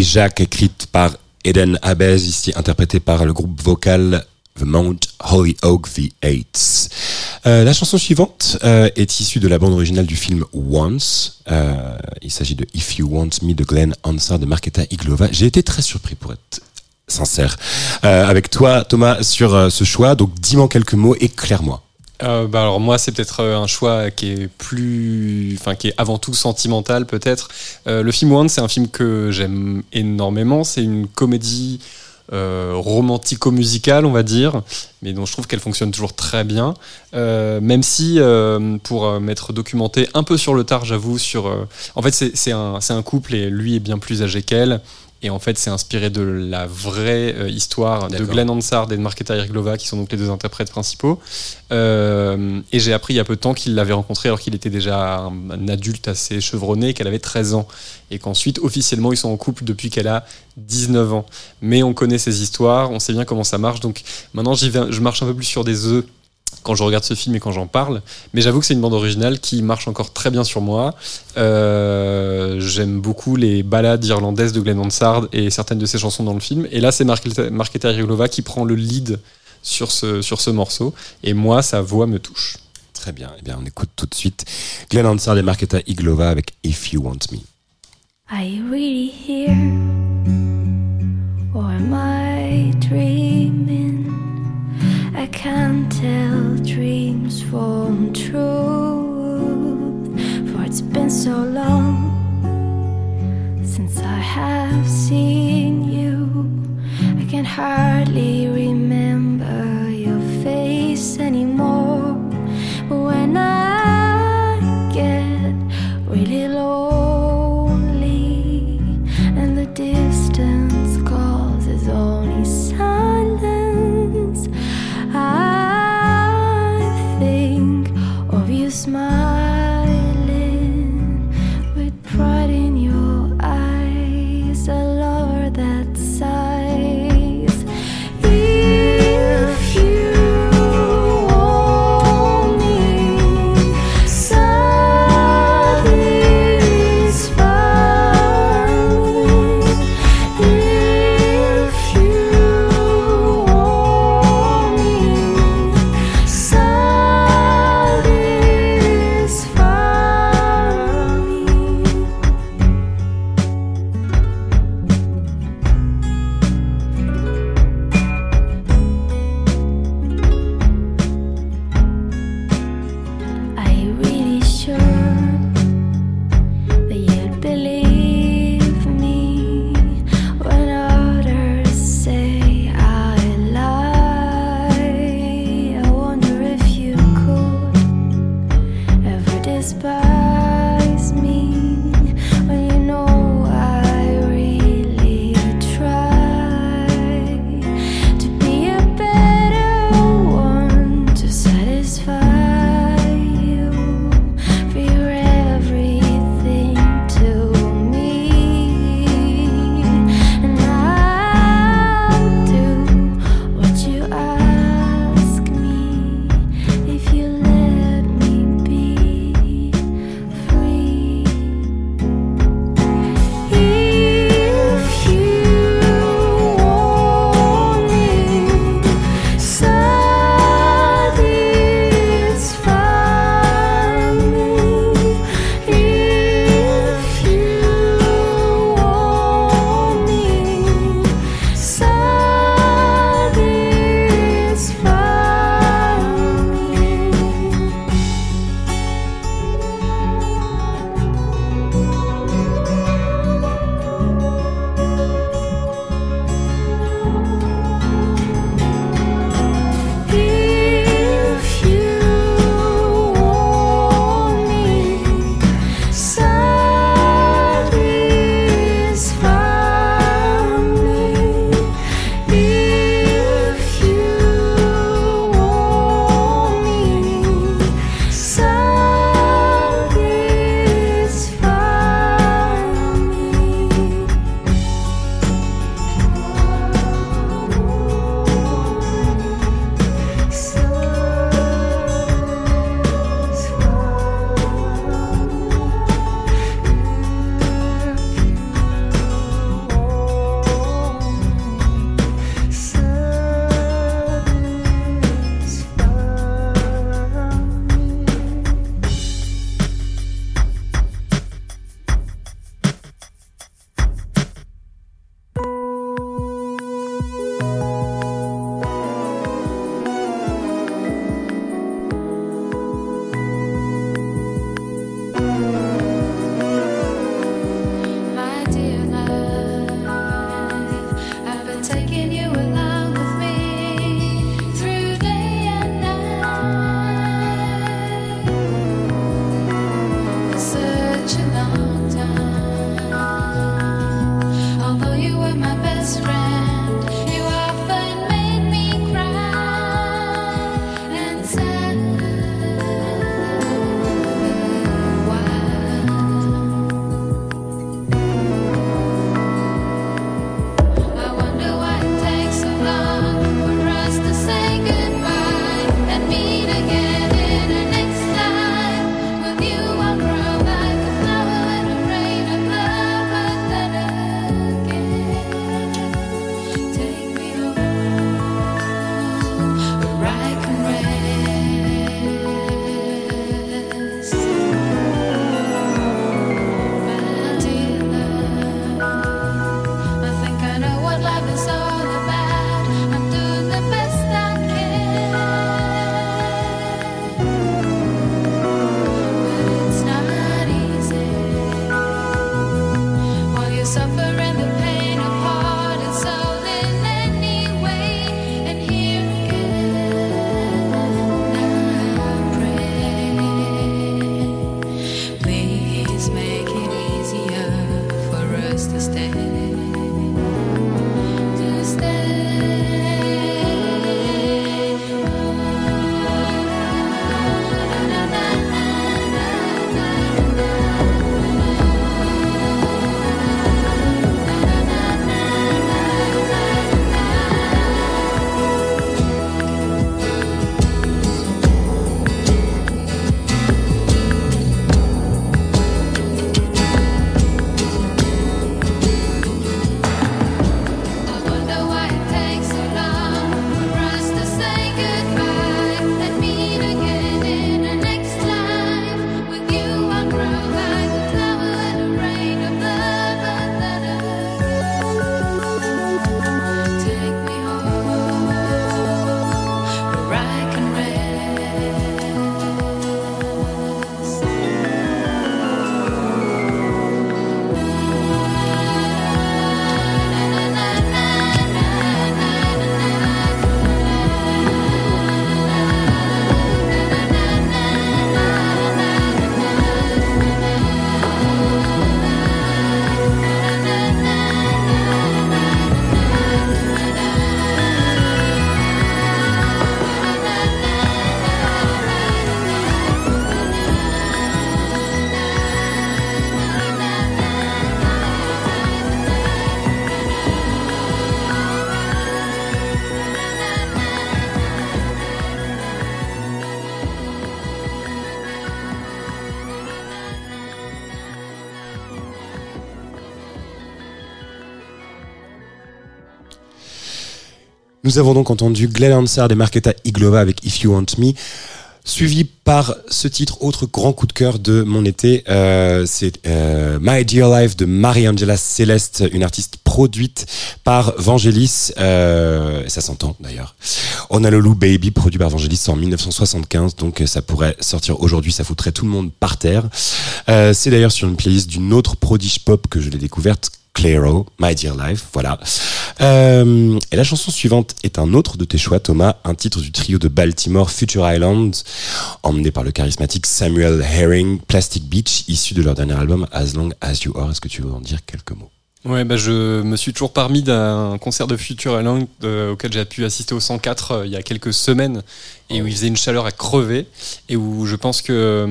Jacques, écrite par Eden Abez, ici interprétée par le groupe vocal The Mount The Eights. Euh, la chanson suivante euh, est issue de la bande originale du film Once. Euh, il s'agit de If You Want Me de Glenn Hansard de Marketa Iglova. J'ai été très surpris pour être sincère euh, avec toi Thomas sur ce choix. Donc dis-moi quelques mots, éclaire-moi. Euh, bah alors moi c'est peut-être euh, un choix qui est plus, enfin qui est avant tout sentimental peut-être. Euh, le film One c'est un film que j'aime énormément. C'est une comédie romantico-musicale on va dire, mais dont je trouve qu'elle fonctionne toujours très bien. Même si pour m'être documenté un peu sur le tard j'avoue sur, en fait c'est un, c'est un couple et lui est bien plus âgé qu'elle. Et en fait, c'est inspiré de la vraie euh, histoire de. Glenn Hansard et de Marketa Irglova, qui sont donc les deux interprètes principaux. Euh, et j'ai appris il y a peu de temps qu'il l'avait rencontré alors qu'il était déjà un, un adulte assez chevronné, qu'elle avait 13 ans. Et qu'ensuite, officiellement, ils sont en couple depuis qu'elle a 19 ans. Mais on connaît ces histoires, on sait bien comment ça marche. Donc maintenant, vais, je marche un peu plus sur des œufs quand je regarde ce film et quand j'en parle. Mais j'avoue que c'est une bande originale qui marche encore très bien sur moi. Euh, J'aime beaucoup les ballades irlandaises de Glenn Hansard et certaines de ses chansons dans le film. Et là, c'est Marketa Marketa Irglova qui prend le lead sur ce, sur ce morceau. Et moi, sa voix me touche. Très bien. Eh bien, on écoute tout de suite Glenn Hansard et Marketa Iglova avec If You Want Me. Are you really here? Or am I dreaming? I can't tell dreams from truth. For it's been so long since I have seen you. I can hardly remember your face anymore. Nous avons donc entendu Glenn Hansard et Marketa Iglova avec If You Want Me, suivi par ce titre, autre grand coup de cœur de mon été, euh, c'est euh, My Dear Life de Marie-Angela Céleste, une artiste produite par Vangelis, euh, ça s'entend d'ailleurs. Honolulu Baby, produit par Vangelis en 1975, donc ça pourrait sortir aujourd'hui, ça foutrait tout le monde par terre. Euh, c'est d'ailleurs sur une playlist d'une autre prodige pop que je l'ai découverte, Clairo, My Dear Life, voilà. Euh, et la chanson suivante est un autre de tes choix, Thomas, un titre du trio de Baltimore, Future Island, emmené par le charismatique Samuel Herring, Plastic Beach, issu de leur dernier album As Long As You Are. Est-ce que tu veux en dire quelques mots? Ouais, bah je me suis toujours parmi d'un concert de Future Island euh, auquel j'ai pu assister au 104 euh, il y a quelques semaines et où il faisait une chaleur à crever et où je pense que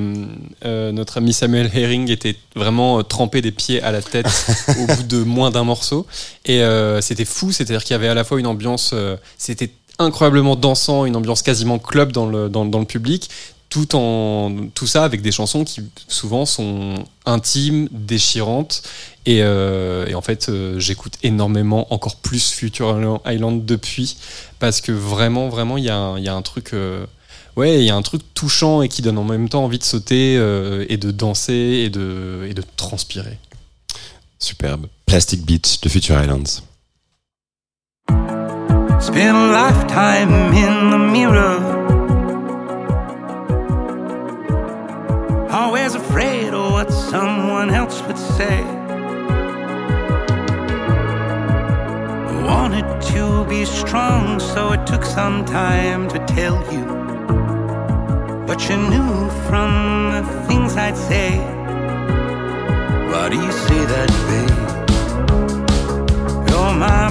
euh, notre ami Samuel Herring était vraiment euh, trempé des pieds à la tête (laughs) au bout de moins d'un morceau. Et euh, c'était fou, c'est-à-dire qu'il y avait à la fois une ambiance, euh, c'était incroyablement dansant, une ambiance quasiment club dans le, dans, dans le public, tout en tout ça avec des chansons qui souvent sont intimes, déchirantes et, euh, et en fait euh, j'écoute énormément encore plus Future Island depuis parce que vraiment vraiment il y, a un- il y a un truc euh, ouais il y a un truc touchant et qui donne en même temps envie de sauter euh, et de danser et de, et de transpirer. Superbe. Plastic Beach de Future Islands. Spend a lifetime in the mirror. Someone else would say. I wanted to be strong, so it took some time to tell you. But you knew from the things I'd say. Why do you say that, babe? You're my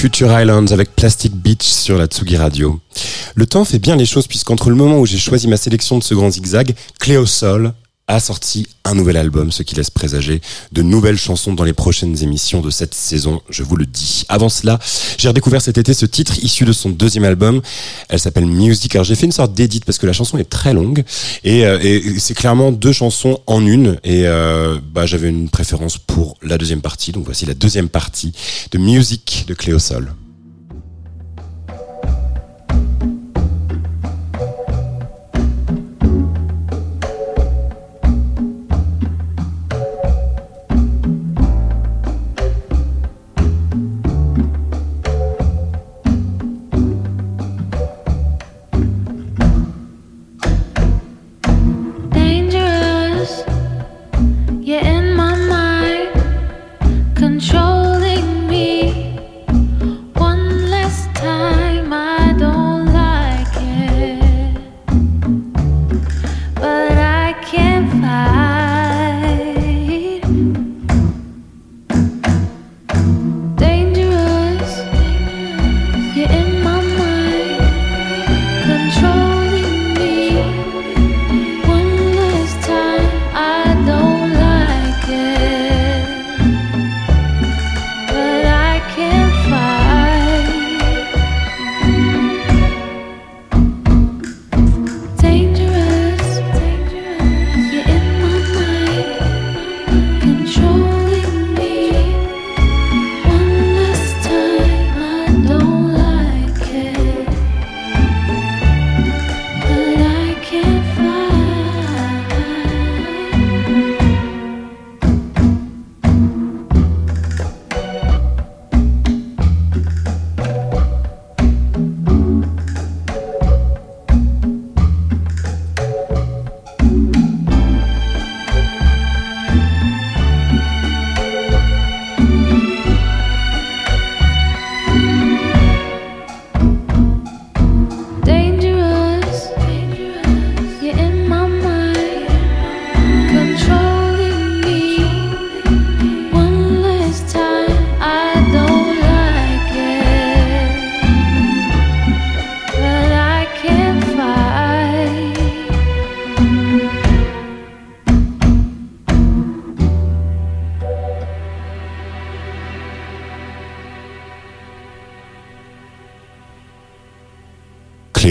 Future Islands avec Plastic Beach sur la Tsugi Radio. Le temps fait bien les choses puisqu'entre le moment où j'ai choisi ma sélection de ce grand zigzag, Cléo Sol a sorti un nouvel album, ce qui laisse présager de nouvelles chansons dans les prochaines émissions de cette saison, je vous le dis. Avant cela, j'ai redécouvert cet été ce titre issu de son deuxième album. Elle s'appelle Music. Alors j'ai fait une sorte d'édite parce que la chanson est très longue et, euh, et c'est clairement deux chansons en une et euh, bah, j'avais une préférence pour la deuxième partie. Donc voici la deuxième partie de Music de Cléo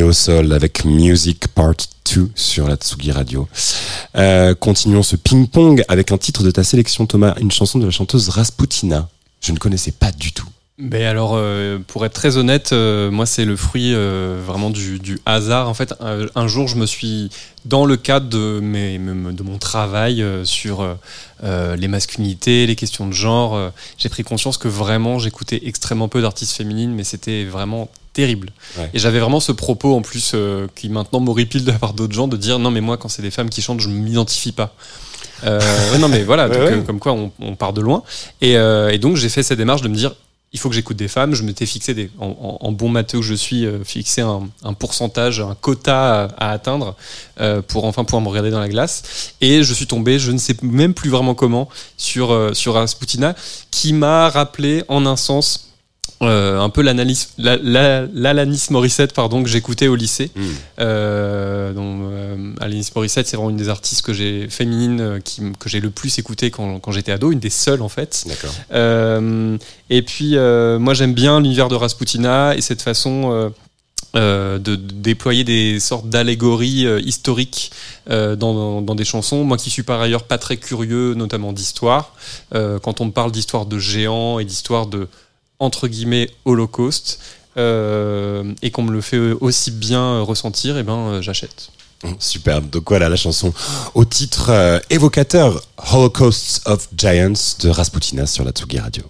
Cléo Sol avec Music Part 2 sur la Tsugi Radio. Euh, continuons ce ping-pong avec un titre de ta sélection Thomas, une chanson de la chanteuse Rasputina. Je ne connaissais pas du tout. Ben alors, euh, pour être très honnête, euh, moi c'est le fruit euh, vraiment du, du hasard. En fait, un, un jour, je me suis, dans le cadre de, mes, me- de mon travail euh, sur euh, euh, les masculinités, les questions de genre, euh, j'ai pris conscience que vraiment j'écoutais extrêmement peu d'artistes féminines, mais c'était vraiment terrible. Ouais. Et j'avais vraiment ce propos en plus euh, qui maintenant m'horripile de la part d'autres gens de dire non mais moi quand c'est des femmes qui chantent, je m'identifie pas. Euh, non mais voilà, (laughs) Ouais, donc, ouais. comme quoi on, on part de loin. Et, euh, et donc j'ai fait cette démarche de me dire il faut que j'écoute des femmes. Je m'étais fixé des, en, bon matheux que je suis, euh, fixé un, pourcentage, un quota à, à atteindre euh, pour enfin pouvoir me regarder dans la glace. Et je suis tombé, je ne sais même plus vraiment comment, sur euh, sur Rasputina, qui m'a rappelé en un sens. Euh, un peu l'analyse, la- la- l'Alanis Morissette, pardon, que j'écoutais au lycée. Hmm. Euh, donc, euh, Alanis Morissette, c'est vraiment une des artistes que j'ai féminines euh, qui, que j'ai le plus écouté quand, quand j'étais ado, une des seules en fait. D'accord. Et puis, moi, j'aime bien l'univers de Rasputina et cette façon euh, de, de déployer des sortes d'allégories euh, historiques euh, dans, dans- dans des chansons. Moi, qui suis par ailleurs pas très curieux, notamment d'histoire, quand on me parle d'histoire de géants et d'histoire de entre guillemets holocauste. euh, et qu'on me le fait aussi bien ressentir, et ben euh, j'achète. Superbe. Donc voilà la chanson au titre euh, évocateur Holocausts of Giants de Rasputina sur la Tsugi Radio.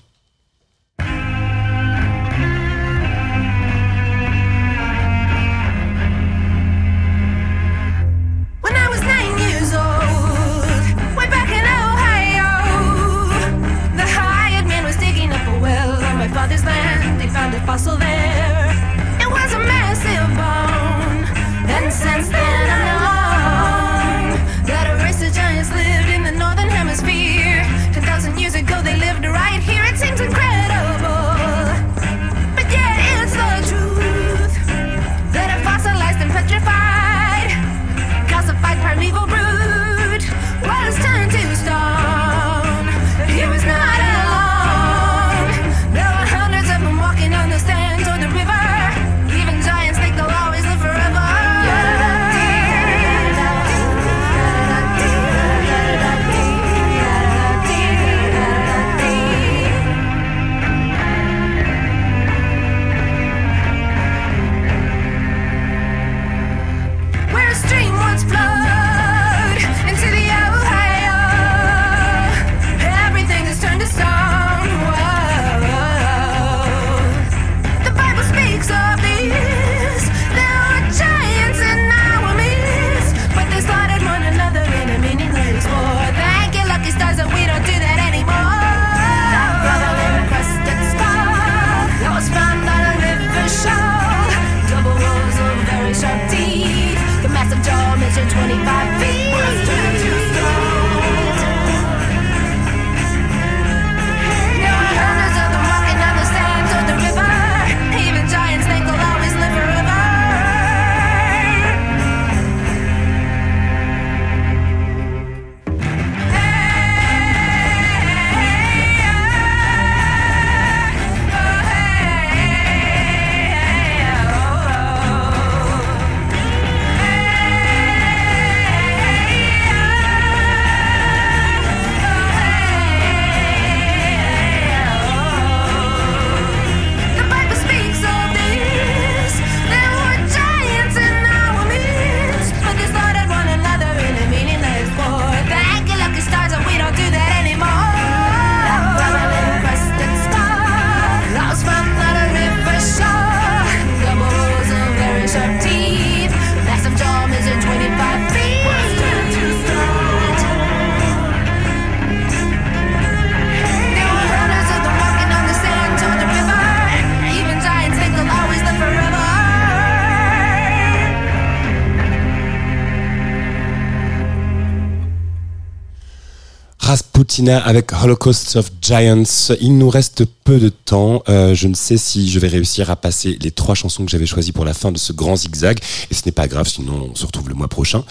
Rasputina avec Holocaust of Giants. Il nous reste peu de temps. Euh, je ne sais si je vais réussir à passer les trois chansons que j'avais choisies pour la fin de ce grand zigzag. Et ce n'est pas grave, sinon on se retrouve le mois prochain.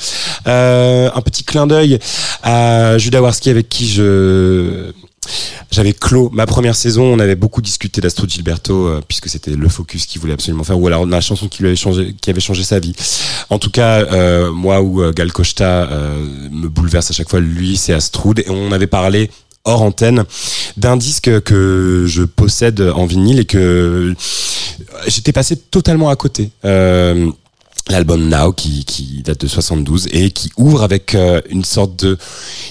Euh, un petit clin d'œil à Judah Warski avec qui je j'avais clos ma première saison. On avait beaucoup discuté d'Astro Gilberto euh, puisque c'était le focus qu'il voulait absolument faire, ou alors la chanson qui lui avait changé, qui avait changé sa vie. En tout cas, euh, moi où euh, Gal Costa euh, me bouleverse à chaque fois, lui c'est Astrud et on avait parlé hors antenne d'un disque que je possède en vinyle et que j'étais passé totalement à côté. L'album Now qui, qui date de 72 et qui ouvre avec euh, une sorte de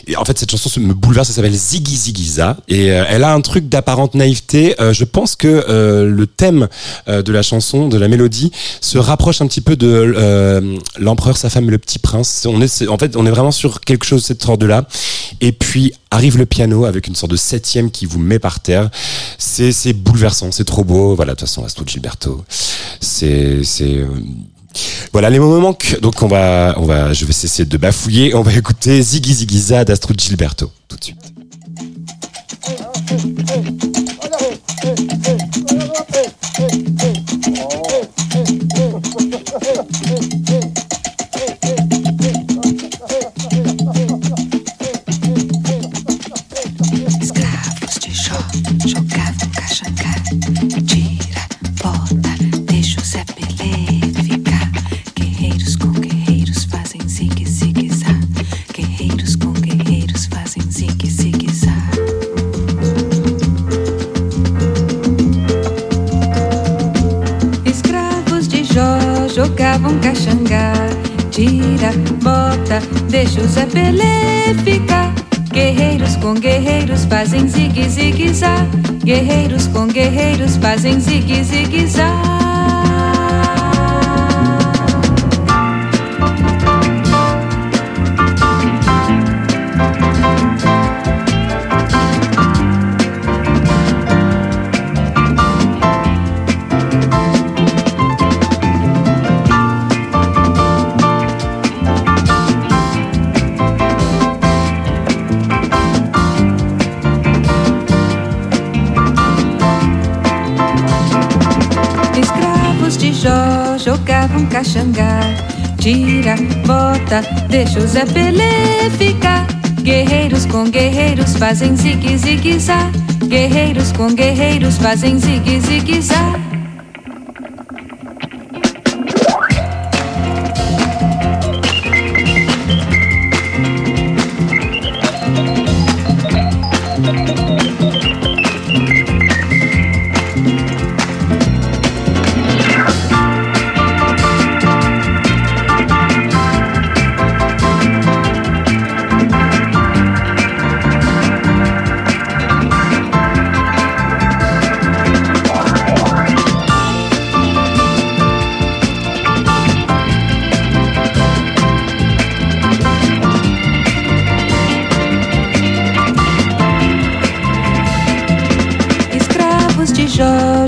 et en fait cette chanson me bouleverse elle s'appelle Ziggy Ziggyza et euh, elle a un truc d'apparente naïveté. Euh, je pense que euh, le thème euh, de la chanson de la mélodie se rapproche un petit peu de euh, l'empereur sa femme et le petit prince. On est en fait on est vraiment sur quelque chose de cette sorte là et puis arrive le piano avec une sorte de septième qui vous met par terre. C'est c'est bouleversant c'est trop beau. Voilà de toute façon Astrid Gilberto c'est c'est voilà, les mots me manquent. Donc on va, on va, je vais cesser de bafouiller. On va écouter Ziggy Ziggyza d'Astrud Gilberto tout de suite. Jogavam caxangá. Tira, bota, deixa o Zé Pelé ficar. Guerreiros com guerreiros fazem zigue, zigue, zá. Guerreiros com guerreiros fazem zigue, Tira, bota, deixa o Zé Pelé ficar. Guerreiros com guerreiros fazem zigue, zigue, zá. Guerreiros com guerreiros fazem zigue,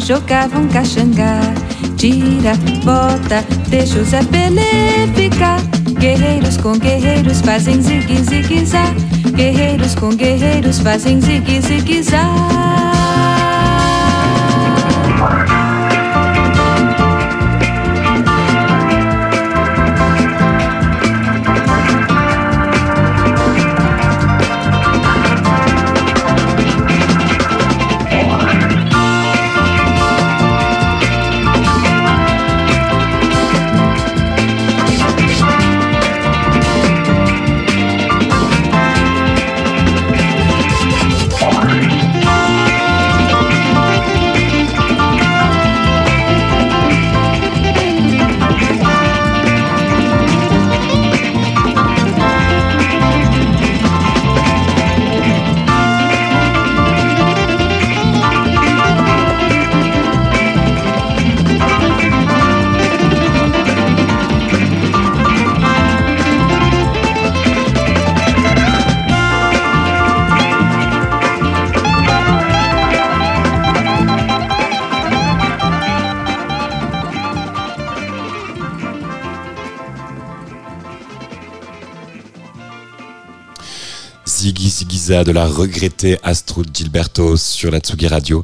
jogavam caxangá. Tira, bota, deixa o Zé Pelé ficar. Guerreiros com guerreiros fazem zigue, zigue, zá. Guerreiros com guerreiros fazem zigue, zigue, zá. De la regrettée Astro Gilberto sur la Tsugi Radio.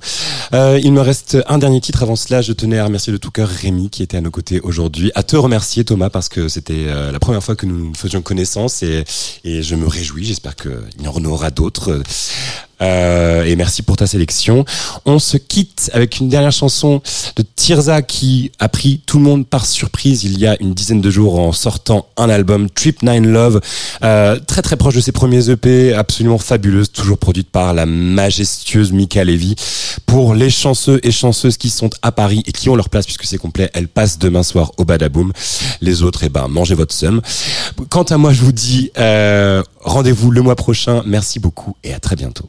Euh, il me reste un dernier titre. Avant cela, je tenais à remercier de tout cœur Rémi qui était à nos côtés aujourd'hui. À te remercier Thomas parce que c'était euh, la première fois que nous faisions connaissance et, et je me réjouis. J'espère qu'il y en aura d'autres. Euh, et merci pour ta sélection. On se quitte avec une dernière chanson de Tirza qui a pris tout le monde par surprise il y a une dizaine de jours en sortant un album Trip Nine Love, euh, très très proche de ses premiers EP, absolument fabuleuse, toujours produite par la majestueuse Mika Levy. Pour les chanceux et chanceuses qui sont à Paris et qui ont leur place puisque c'est complet, elle passe demain soir au Badaboom. Les autres, eh ben, mangez votre somme. Quant à moi, je vous dis euh, rendez-vous le mois prochain. Merci beaucoup et à très bientôt.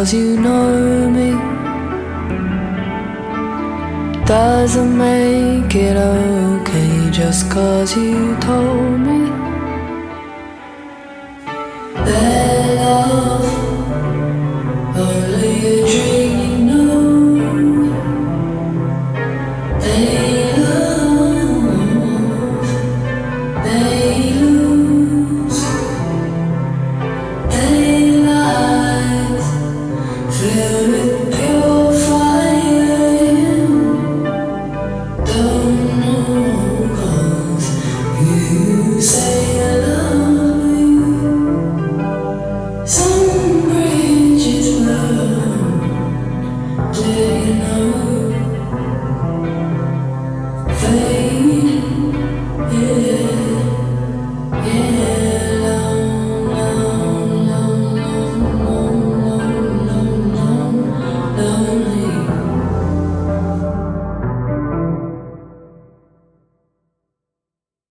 Cause you know me. Doesn't make it okay just cause you told